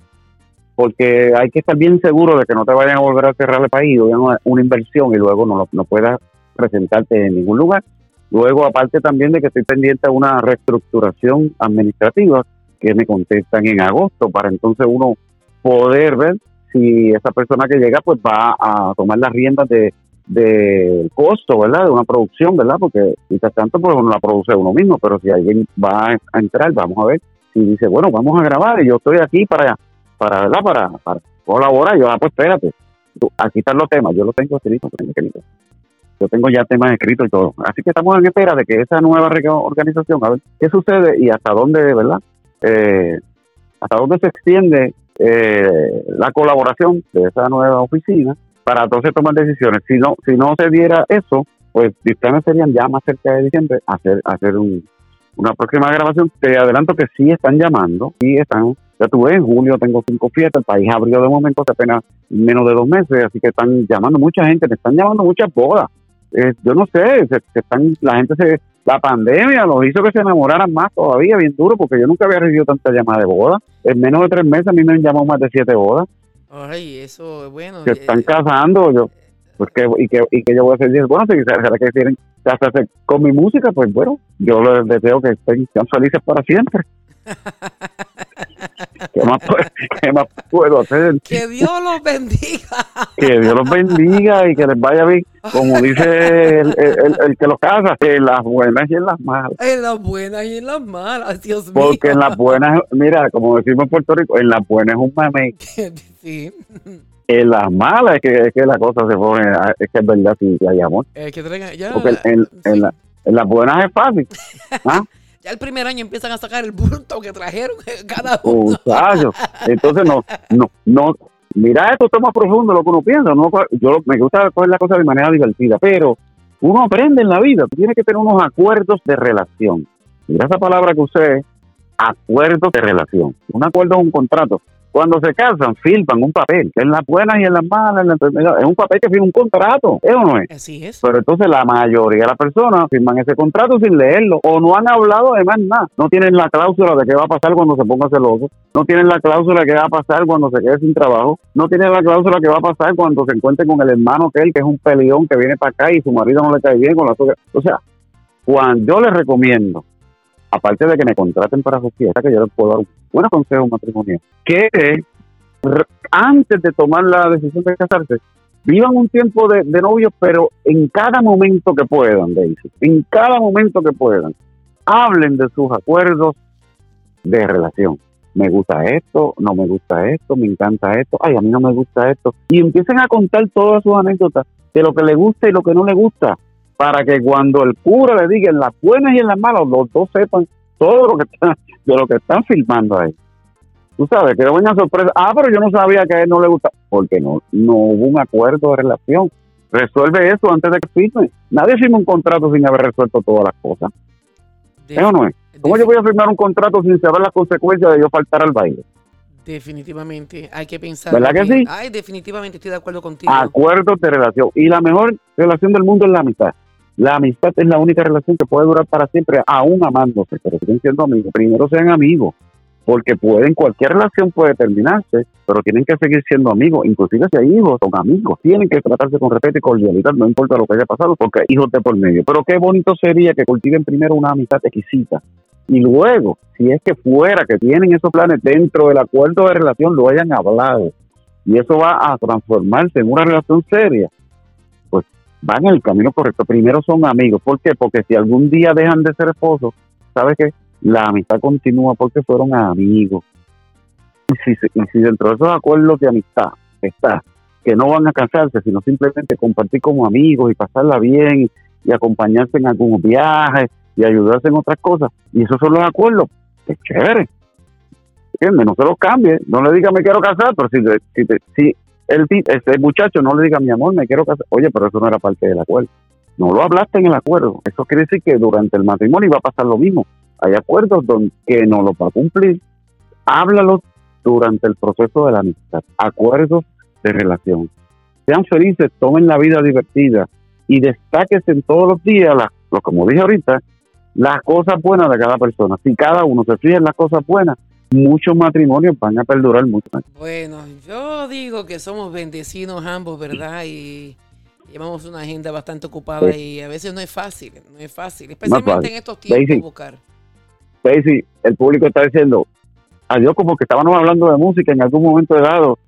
Speaker 3: porque hay que estar bien seguro de que no te vayan a volver a cerrar el país, una, una inversión y luego no, no puedas presentarte en ningún lugar. Luego, aparte también de que estoy pendiente a una reestructuración administrativa que me contestan en agosto para entonces uno poder ver si esa persona que llega pues va a tomar las riendas de del costo, ¿verdad? De una producción, ¿verdad? Porque quizás tanto pues uno la produce uno mismo, pero si alguien va a entrar, vamos a ver si dice, bueno, vamos a grabar y yo estoy aquí para para, ¿verdad? Para, colaborar. Yo, ah, pues espérate, tú- aquí están los temas, yo los tengo escritos. Yo tengo ya temas escritos y todo. Así que estamos en espera de que esa nueva organización, a ver qué sucede y hasta dónde, ¿verdad? Eh, hasta dónde se extiende eh, la colaboración de esa nueva oficina para entonces tomar decisiones. Si no, si no se diera eso, pues mis serían ya más cerca de diciembre hacer, hacer un, una próxima grabación. Te adelanto que sí están llamando, sí están, ya tuve, en julio tengo cinco fiestas, el país abrió de momento hace apenas menos de dos meses, así que están llamando mucha gente, me están llamando muchas bodas. Eh, yo no sé, se están, la gente se, la pandemia los hizo que se enamoraran más todavía, bien duro, porque yo nunca había recibido tanta llamada de boda. En menos de tres meses a mí me han llamado más de siete bodas,
Speaker 2: Ay, eso es bueno.
Speaker 3: que
Speaker 2: eh,
Speaker 3: están casando, yo, pues que, y que, y que yo voy a decir, bueno, si será que quieren casarse con mi música, pues bueno, yo les deseo que estén sean felices para siempre. ¿Qué más, qué más puedo hacer?
Speaker 2: Que Dios los bendiga.
Speaker 3: Que Dios los bendiga y que les vaya bien, como dice el, el- el- el que los casa, en las buenas y en las malas.
Speaker 2: En las buenas y en las malas, Dios mío.
Speaker 3: Porque en las buenas, mira, como decimos en Puerto Rico, en las buenas es un mame,
Speaker 2: sí.
Speaker 3: en las malas es que, es que la cosa se pone, es que es verdad si hay amor.
Speaker 2: Eh, que traigan, ya,
Speaker 3: Porque en, en
Speaker 2: sí.
Speaker 3: la- en las buenas es fácil. ¿ah?
Speaker 2: ya el primer año empiezan a sacar el bulto que trajeron cada uno.
Speaker 3: Entonces, no, no, no. Mira, esto está más profundo lo que uno piensa. ¿no? Yo me gusta coger la cosa de manera divertida, pero uno aprende en la vida. Tú tienes que tener unos acuerdos de relación. Mira esa palabra que usé, acuerdos de relación. Un acuerdo es un contrato. Cuando se casan, firman un papel, en las buenas y en las malas, en la enfermedad. Es un papel que firma un contrato, ¿es o no es?
Speaker 2: Así es.
Speaker 3: Pero entonces la mayoría de las personas firman ese contrato sin leerlo o no han hablado de más nada. No tienen la cláusula de qué va a pasar cuando se ponga celoso. No tienen la cláusula de qué va a pasar cuando se quede sin trabajo. No tienen la cláusula de qué va a pasar cuando se encuentre con el hermano aquel que es un peleón que viene para acá y su marido no le cae bien con la suya. O sea, cuando yo les recomiendo, aparte de que me contraten para su fiesta, que yo les puedo dar un buen consejo matrimonial, que re- antes de tomar la decisión de casarse, vivan un tiempo de, de novios, pero en cada momento que puedan, Daisy, en cada momento que puedan, hablen de sus acuerdos de relación. Me gusta esto, no me gusta esto, me encanta esto, ay, a mí no me gusta esto. Y empiecen a contar todas sus anécdotas de lo que le gusta y lo que no le gusta, para que cuando el cura le diga en las buenas y en las malas, los dos sepan todo lo que están, de lo que están filmando ahí. Tú sabes, que venga sorpresa. Ah, pero yo no sabía que a él no le gusta. Porque no, no hubo un acuerdo de relación. Resuelve eso antes de que firme. Nadie firma un contrato sin haber resuelto todas las cosas. ¿Es o no es? ¿Cómo yo voy a firmar un contrato sin saber las consecuencias de yo faltar al baile?
Speaker 2: Definitivamente, hay que pensar.
Speaker 3: ¿Verdad que
Speaker 2: bien.
Speaker 3: sí?
Speaker 2: Ay, definitivamente estoy de acuerdo contigo.
Speaker 3: Acuerdos de relación. Y la mejor relación del mundo es la amistad. La amistad es la única relación que puede durar para siempre, aún amándose, pero siguen siendo amigos. Primero sean amigos, porque pueden, cualquier relación puede terminarse, pero tienen que seguir siendo amigos. Inclusive si hay hijos, son amigos. Tienen que tratarse con respeto y cordialidad, no importa lo que haya pasado, porque hijos de por medio. Pero qué bonito sería que cultiven primero una amistad exquisita. Y luego, si es que fuera que tienen esos planes dentro del acuerdo de relación, lo hayan hablado. Y eso va a transformarse en una relación seria. Pues van en el camino correcto. Primero son amigos. ¿Por qué? Porque si algún día dejan de ser esposos, ¿sabes qué? La amistad continúa porque fueron amigos. Y si, y si dentro de esos acuerdos de amistad está que no van a casarse, sino simplemente compartir como amigos y pasarla bien y acompañarse en algunos viajes y ayudarse en otras cosas. Y esos son los acuerdos. Es chévere. ¿Entiendes? No se los cambie. No le diga me quiero casar, pero si, si, si el, este muchacho no le diga mi amor, me quiero casar. Oye, pero eso no era parte del acuerdo. No lo hablaste en el acuerdo. Eso quiere decir que durante el matrimonio va a pasar lo mismo. Hay acuerdos donde que no los va a cumplir. Háblalos durante el proceso de la amistad. Acuerdos de relación. Sean felices, tomen la vida divertida y destáquense en todos los días, lo como dije ahorita, las cosas buenas de cada persona. Si cada uno se fija en las cosas buenas, muchos matrimonios van a perdurar mucho.
Speaker 2: Bueno, yo digo que somos bendecinos ambos, ¿verdad? Y llevamos una agenda bastante ocupada y a veces no es fácil, no es fácil, especialmente en estos tiempos buscar.
Speaker 3: Daisy, el público está diciendo, adiós como que estábamos hablando de música en algún momento dado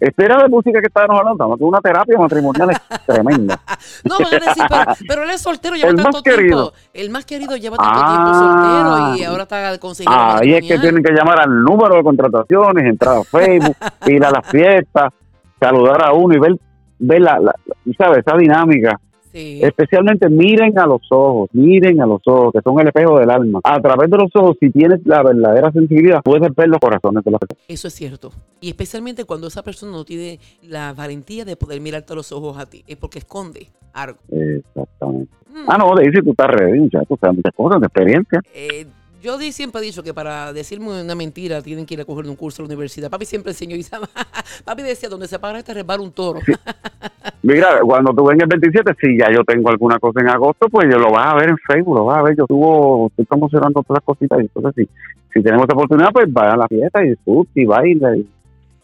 Speaker 3: Espera de música que estábamos hablando, una terapia matrimonial tremenda.
Speaker 2: No, van a decir, pero, él es soltero, lleva tanto tiempo. El más querido lleva tanto tiempo soltero y ah. ahora está consiguiendo.
Speaker 3: Ahí es que tienen que llamar al número de contrataciones, entrar a Facebook, ir a la fiesta, saludar a uno y ver, ver la, la, ¿sabes? esa dinámica Especialmente miren a los ojos, miren a los ojos, que son el espejo del alma. A través de los ojos, si tienes la verdadera sensibilidad, puedes ver los corazones de la persona.
Speaker 2: Eso es cierto. Y especialmente cuando esa persona no tiene la valentía de poder mirarte a los ojos a ti, es porque esconde algo.
Speaker 3: Exactamente. Mm. Ah, no, de si tú estás ready, muchachos, o muchas cosas de experiencia.
Speaker 2: Eh, yo siempre he dicho que para decirme una mentira tienen que ir a coger un curso a la universidad. Papi siempre enseñó y papi decía, donde se para este resbala un toro.
Speaker 3: Mira, cuando tú vengas el 27, si ya yo tengo alguna cosa en agosto, pues yo lo vas a ver en Facebook, lo vas a ver. Yo estuvo, estoy promocionando todas las cositas. Y entonces, si, si tenemos esta oportunidad, pues vaya a la fiesta y disfrute y baila y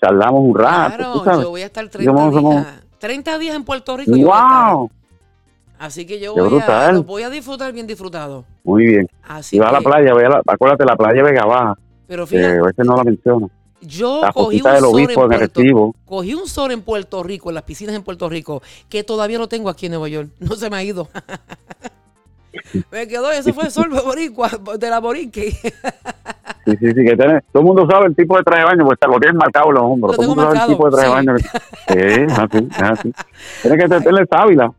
Speaker 3: charlamos un rato.
Speaker 2: Claro, yo voy a estar 30 días. 30 días en Puerto Rico. ¡Wow! Así que yo voy a, voy a, disfrutar bien disfrutado.
Speaker 3: Muy bien. Así y va a la playa, voy a la, acuérdate, la playa Vega Baja.
Speaker 2: Pero fíjate. a
Speaker 3: veces no la menciona.
Speaker 2: Yo cogí un, sol en Puerto, cogí un sol en Puerto Rico, en las piscinas en Puerto Rico, que todavía lo tengo aquí en Nueva York. No se me ha ido. me quedó, ese fue el sol de la Borinque.
Speaker 3: Sí, sí, sí, que tiene, todo el mundo sabe el tipo de traje de baño, pues lo tienes marcado los hombros. todo el mundo sabe el tipo de traje de baño. Sí, así, así. Tienes que tenerle sábila.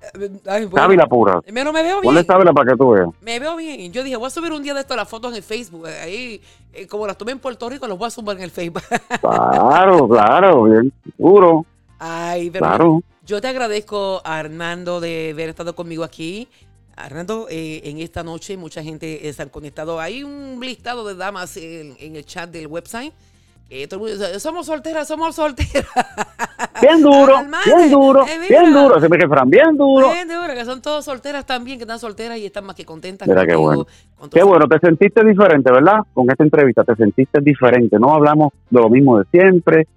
Speaker 3: sábila pura.
Speaker 2: Pero me veo
Speaker 3: bien. Ponle sábila para que tú veas.
Speaker 2: Me veo bien. Yo dije, voy a subir un día de esto las fotos en Facebook. Eh, ahí, eh, como las tomé en Puerto Rico, los voy a subir en el Facebook.
Speaker 3: claro, claro, bien, seguro.
Speaker 2: Ay, pero claro. yo te agradezco, Armando, de haber estado conmigo aquí. Arnaldo, eh, en esta noche mucha gente está conectado. Hay un listado de damas en, el chat del website. somos solteras, somos solteras.
Speaker 3: Bien duro, bien duro, bien duro. Se me quedan bien duro.
Speaker 2: Bien duro, que son todas solteras también, que están solteras y están más que contentas.
Speaker 3: Mira qué bueno. Qué bueno, te sentiste diferente, ¿verdad? Con esta entrevista te sentiste diferente. No hablamos de lo mismo de siempre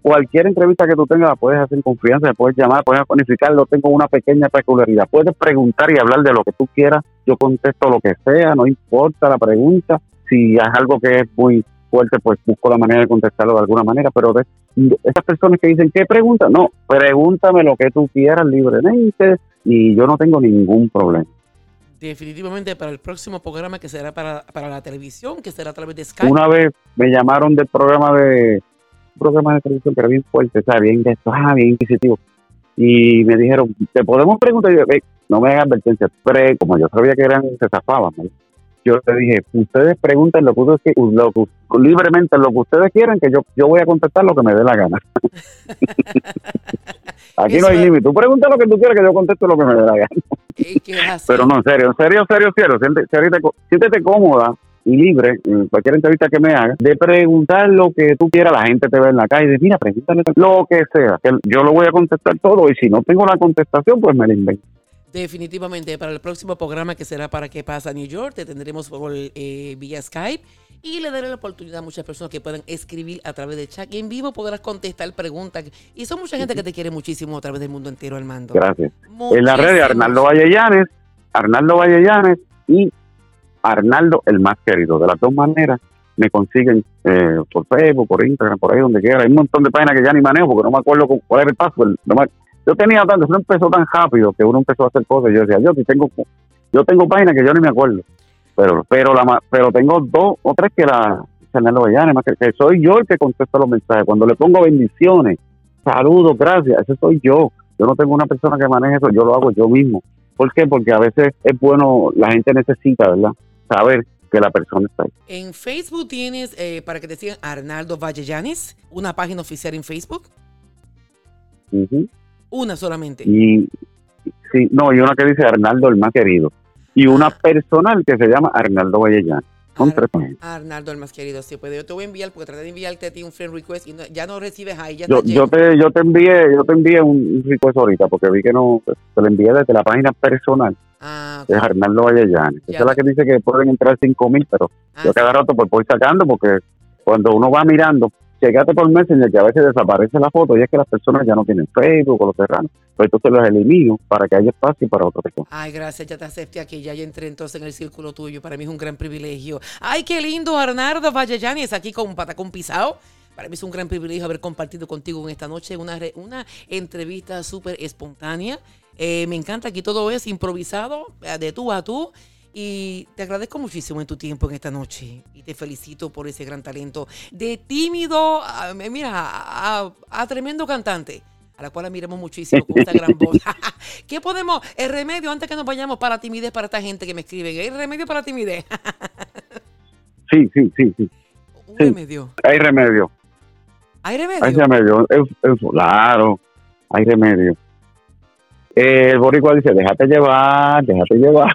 Speaker 3: cualquier entrevista que tú tengas puedes hacer confianza, puedes llamar, puedes planificarlo. Tengo una pequeña peculiaridad. Puedes preguntar y hablar de lo que tú quieras. Yo contesto lo que sea, no importa la pregunta. Si es algo que es muy fuerte, pues busco la manera de contestarlo de alguna manera. Pero de esas personas que dicen, ¿qué pregunta? No, pregúntame lo que tú quieras libremente y yo no tengo ningún problema
Speaker 2: definitivamente para el próximo programa que será para, para la televisión, que será a través de Skype.
Speaker 3: Una vez me llamaron del programa de, programa de televisión que era bien fuerte, o sea, bien, ah, bien inquisitivo. Y me dijeron, ¿te podemos preguntar? yo, no me hagan advertencia, pero como yo sabía que eran, se zafaban, yo le dije, ustedes pregunten lo que ustedes lo libremente lo que ustedes quieran, que yo, yo voy a contestar lo que me dé la gana. Aquí no hay límite. Tú pregunta lo que tú quieras, que yo contesto lo que me dé la gana. Pero no, en serio, en serio, en serio, serio, siéntete, siéntete cómoda y libre, en cualquier entrevista que me haga, de preguntar lo que tú quieras. La gente te ve en la calle y dice, mira, pregúntame lo que sea. Que yo lo voy a contestar todo y si no tengo la contestación, pues me la invento.
Speaker 2: Definitivamente, para el próximo programa que será para qué pasa New York, te tendremos por eh, vía Skype y le daré la oportunidad a muchas personas que puedan escribir a través de chat y en vivo podrás contestar preguntas. Y son mucha gente que te quiere muchísimo a través del mundo entero, Armando.
Speaker 3: Gracias. En la red de Arnaldo Vallellanes, Arnaldo Vallellanes y Arnaldo el más querido. De las dos maneras me consiguen eh, por Facebook, por Instagram, por ahí donde quiera. Hay un montón de páginas que ya ni manejo porque no me acuerdo cuál era el password. yo tenía tanto, eso empezó tan rápido que uno empezó a hacer cosas. Yo decía, yo tengo, yo tengo páginas que yo ni me acuerdo. Pero, pero, la, pero tengo dos o tres que la que, que soy yo el que contesta los mensajes. Cuando le pongo bendiciones, saludos, gracias, ese soy yo. Yo no tengo una persona que maneje eso, yo lo hago yo mismo. ¿Por qué? Porque a veces es bueno, la gente necesita, ¿verdad? Saber que la persona está ahí.
Speaker 2: En Facebook tienes, eh, para que te sigan, Arnaldo Vallellanes, una página oficial en Facebook. Una solamente.
Speaker 3: Y sí, no, y una que dice Arnaldo el más querido. Y una ah. personal que se llama Arnaldo Vallellanes.
Speaker 2: Arnaldo, el más querido, sí, pues yo te voy a enviar, porque traté de enviarte a ti un friend request y ya no recibes ahí. Ya
Speaker 3: yo, yo, te, yo te envié yo te envié un request ahorita, porque vi que no, te lo envié desde la página personal. Ah, de Arnaldo Vallellanes. Esa es la que dice que pueden entrar 5 mil, pero ah, yo cada rato pues voy sacando, porque cuando uno va mirando, Llegate por Messenger que a veces desaparece la foto y es que las personas ya no tienen Facebook o los cerraron. Pues entonces los elimino para que haya espacio para otra persona.
Speaker 2: Ay, gracias, ya te acepté aquí, ya entré entonces en el círculo tuyo. Para mí es un gran privilegio. Ay, qué lindo, Arnardo es aquí con Patacón Pisado. Para mí es un gran privilegio haber compartido contigo en esta noche una, una entrevista súper espontánea. Eh, me encanta que todo es improvisado, eh, de tú a tú. Y te agradezco muchísimo en tu tiempo en esta noche y te felicito por ese gran talento de tímido, mira, a, tremendo cantante, a la cual admiramos muchísimo con esta gran voz. ¿Qué podemos, el remedio, antes que nos vayamos para timidez para esta gente que me escribe, ¿hay remedio para timidez?
Speaker 3: sí, sí, sí, sí.
Speaker 2: ¿Un remedio?
Speaker 3: Hay remedio.
Speaker 2: ¿Hay remedio?
Speaker 3: Hay remedio, claro, hay remedio el boricua dice, déjate llevar, déjate llevar.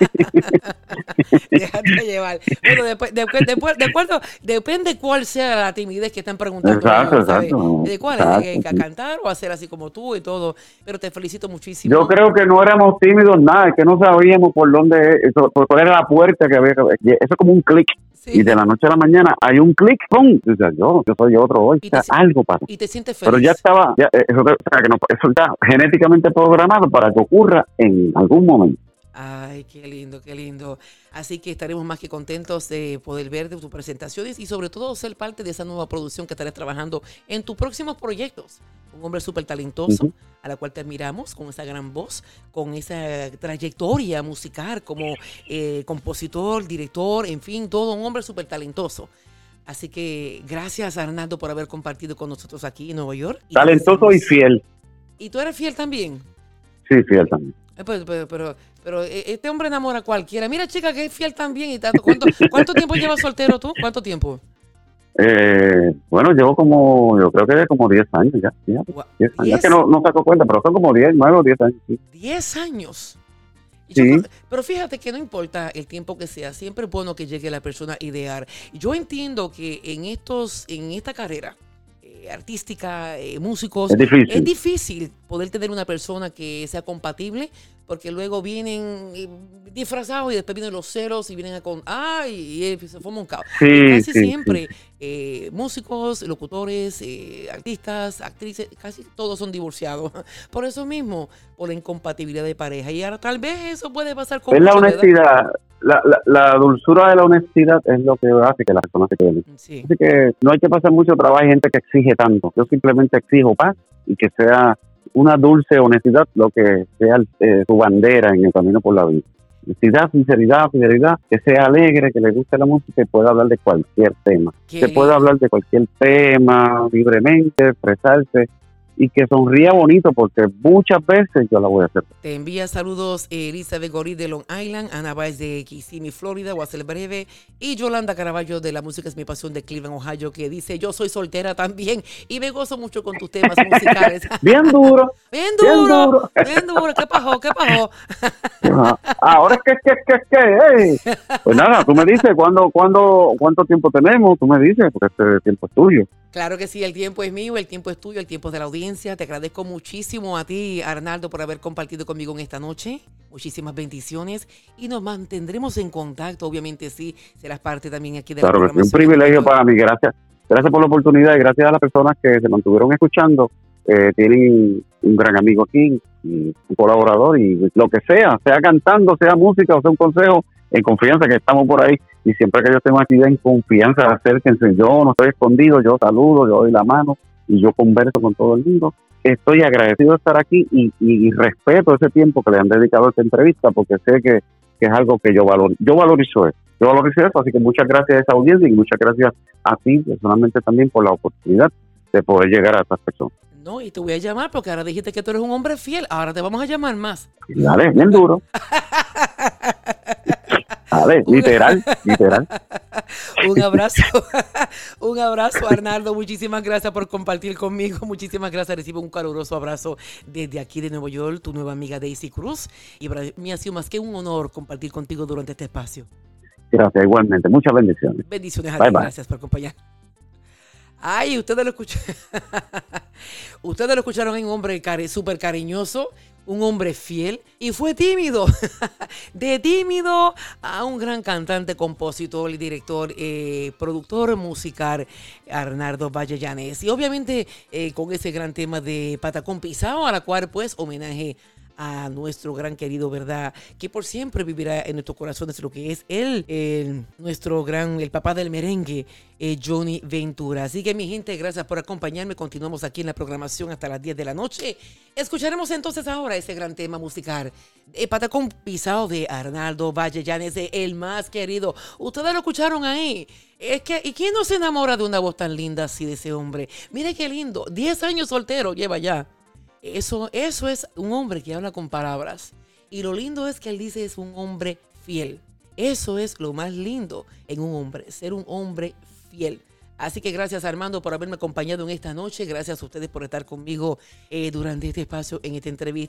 Speaker 2: déjate llevar. Bueno, después, después, después, de acuerdo, depende cuál sea la timidez que están preguntando.
Speaker 3: Exacto, exacto.
Speaker 2: ¿De cuál? Exacto, cantar o hacer así como tú y todo? Pero te felicito muchísimo.
Speaker 3: Yo creo que no éramos tímidos nada, es que no sabíamos por dónde, por cuál era la puerta que había. Eso es como un clic. Y de la noche a la mañana hay un clic, ¡pum! yo, yo soy otro hoy. algo pasa.
Speaker 2: Y te sientes feliz.
Speaker 3: Pero ya estaba, ya, eh, eso, o sea, que no, eso está genéticamente programado para que ocurra en algún momento.
Speaker 2: Ay, qué lindo, qué lindo. Así que estaremos más que contentos de poder ver de tus presentaciones y sobre todo ser parte de esa nueva producción que estarás trabajando en tus próximos proyectos. Un hombre súper talentoso, a la cual te admiramos, con esa gran voz, con esa trayectoria musical como eh, compositor, director, en fin, todo un hombre súper talentoso. Así que gracias, Arnaldo, por haber compartido con nosotros aquí en Nueva York.
Speaker 3: Talentoso y fiel.
Speaker 2: ¿Y tú eres fiel también?
Speaker 3: Sí, fiel también.
Speaker 2: Eh, pero, pero, pero, eh, este hombre enamora a cualquiera. Mira, chica, que es fiel también y tanto. ¿Cuánto, cuánto tiempo llevas soltero tú? ¿Cuánto tiempo?
Speaker 3: Eh, bueno, llevo como, yo creo que como 10 años ya. ya, Es que no, no saco cuenta, pero son como 10, 9 o 10 años.
Speaker 2: 10 años.
Speaker 3: Sí.
Speaker 2: pero fíjate que no importa el tiempo que sea, siempre es bueno que llegue la persona ideal. Yo entiendo que en estos, en esta carrera, artística, eh, músicos.
Speaker 3: Es difícil.
Speaker 2: es difícil poder tener una persona que sea compatible, porque luego vienen eh, disfrazados y después vienen los ceros y vienen a con. ¡Ay! Y se forma un caos. casi siempre eh, músicos, locutores, artistas, actrices, casi todos son divorciados. Por eso mismo, por la incompatibilidad de pareja. Y ahora tal vez eso puede pasar con.
Speaker 3: Es la honestidad la, la, dulzura de la honestidad es lo que hace que las personas se queden. Así que no hay que pasar mucho trabajo, hay gente que exige tanto. Yo simplemente exijo paz y que sea una dulce honestidad lo que sea eh, su bandera en el camino por la vida. Honestidad, sinceridad, fidelidad, que sea alegre, que le guste la música y pueda hablar de cualquier tema. Que pueda hablar de cualquier tema libremente, expresarse y que sonría bonito porque muchas veces yo la voy a hacer.
Speaker 2: Te envía saludos Elizabeth Gorí de Long Island, Ana Baez de Kissimmee, Florida, Guasel Breve y Yolanda Caraballo de La Música es mi pasión de Cleveland, Ohio, que dice yo soy soltera también y me gozo mucho con tus temas musicales.
Speaker 3: bien duro.
Speaker 2: Bien duro. Bien duro. ¿Qué pasó? ¿Qué pasó?
Speaker 3: Ahora es que, que, que, que, Pues nada, tú me dices cuándo, cuándo, cuánto tiempo tenemos, tú me dices, porque este tiempo es tuyo.
Speaker 2: Claro que sí, el tiempo es mío, el tiempo es tuyo, el tiempo es de la audiencia. Te agradezco muchísimo a ti, Arnaldo, por haber compartido conmigo en esta noche. Muchísimas bendiciones y nos mantendremos en contacto. Obviamente, sí, serás parte también aquí de
Speaker 3: claro, la Claro, es un privilegio para mí. Gracias. Gracias por la oportunidad y gracias a las personas que se mantuvieron escuchando. Eh, tienen un gran amigo aquí, un colaborador y lo que sea, sea cantando, sea música o sea un consejo, en confianza que estamos por ahí y siempre que yo tengo actividad en confianza, acérquense, yo no estoy escondido, yo saludo, yo doy la mano y yo converso con todo el mundo estoy agradecido de estar aquí y, y, respeto ese tiempo que le han dedicado a esta entrevista porque sé que, que es algo que yo valoro. Yo valorizo eso. Yo valorizo eso, así que muchas gracias a esa audiencia y muchas gracias a ti personalmente también por la oportunidad de poder llegar a estas personas.
Speaker 2: No, y te voy a llamar porque ahora dijiste que tú eres un hombre fiel. Ahora te vamos a llamar más.
Speaker 3: Dale, bien duro. Dale, literal, literal.
Speaker 2: un abrazo, un abrazo, Arnaldo. Muchísimas gracias por compartir conmigo. Muchísimas gracias. Recibo un caluroso abrazo desde aquí de Nueva York, tu nueva amiga Daisy Cruz. Y para mí ha sido más que un honor compartir contigo durante este espacio.
Speaker 3: Gracias, igualmente. Muchas bendiciones.
Speaker 2: Bendiciones a ti. Gracias por acompañar. Ay, ustedes lo escucharon. ustedes lo escucharon en un hombre súper cariñoso, un hombre fiel y fue tímido. de tímido a un gran cantante, compositor y director, eh, productor musical, Arnaldo Vallellanes. Y obviamente eh, con ese gran tema de Patacón Pisado, a la cual pues homenaje a nuestro gran querido, ¿verdad? Que por siempre vivirá en nuestros corazones lo que es él, nuestro gran, el papá del merengue, eh, Johnny Ventura. Así que mi gente, gracias por acompañarme. Continuamos aquí en la programación hasta las 10 de la noche. Escucharemos entonces ahora ese gran tema musical. de Patacón Pisado de Arnaldo Valle de el más querido. Ustedes lo escucharon ahí. Es que, ¿y quién no se enamora de una voz tan linda así de ese hombre? Mire qué lindo. 10 años soltero lleva ya. Eso, eso es un hombre que habla con palabras. Y lo lindo es que él dice es un hombre fiel. Eso es lo más lindo en un hombre, ser un hombre fiel. Así que gracias Armando por haberme acompañado en esta noche. Gracias a ustedes por estar conmigo eh, durante este espacio, en esta entrevista.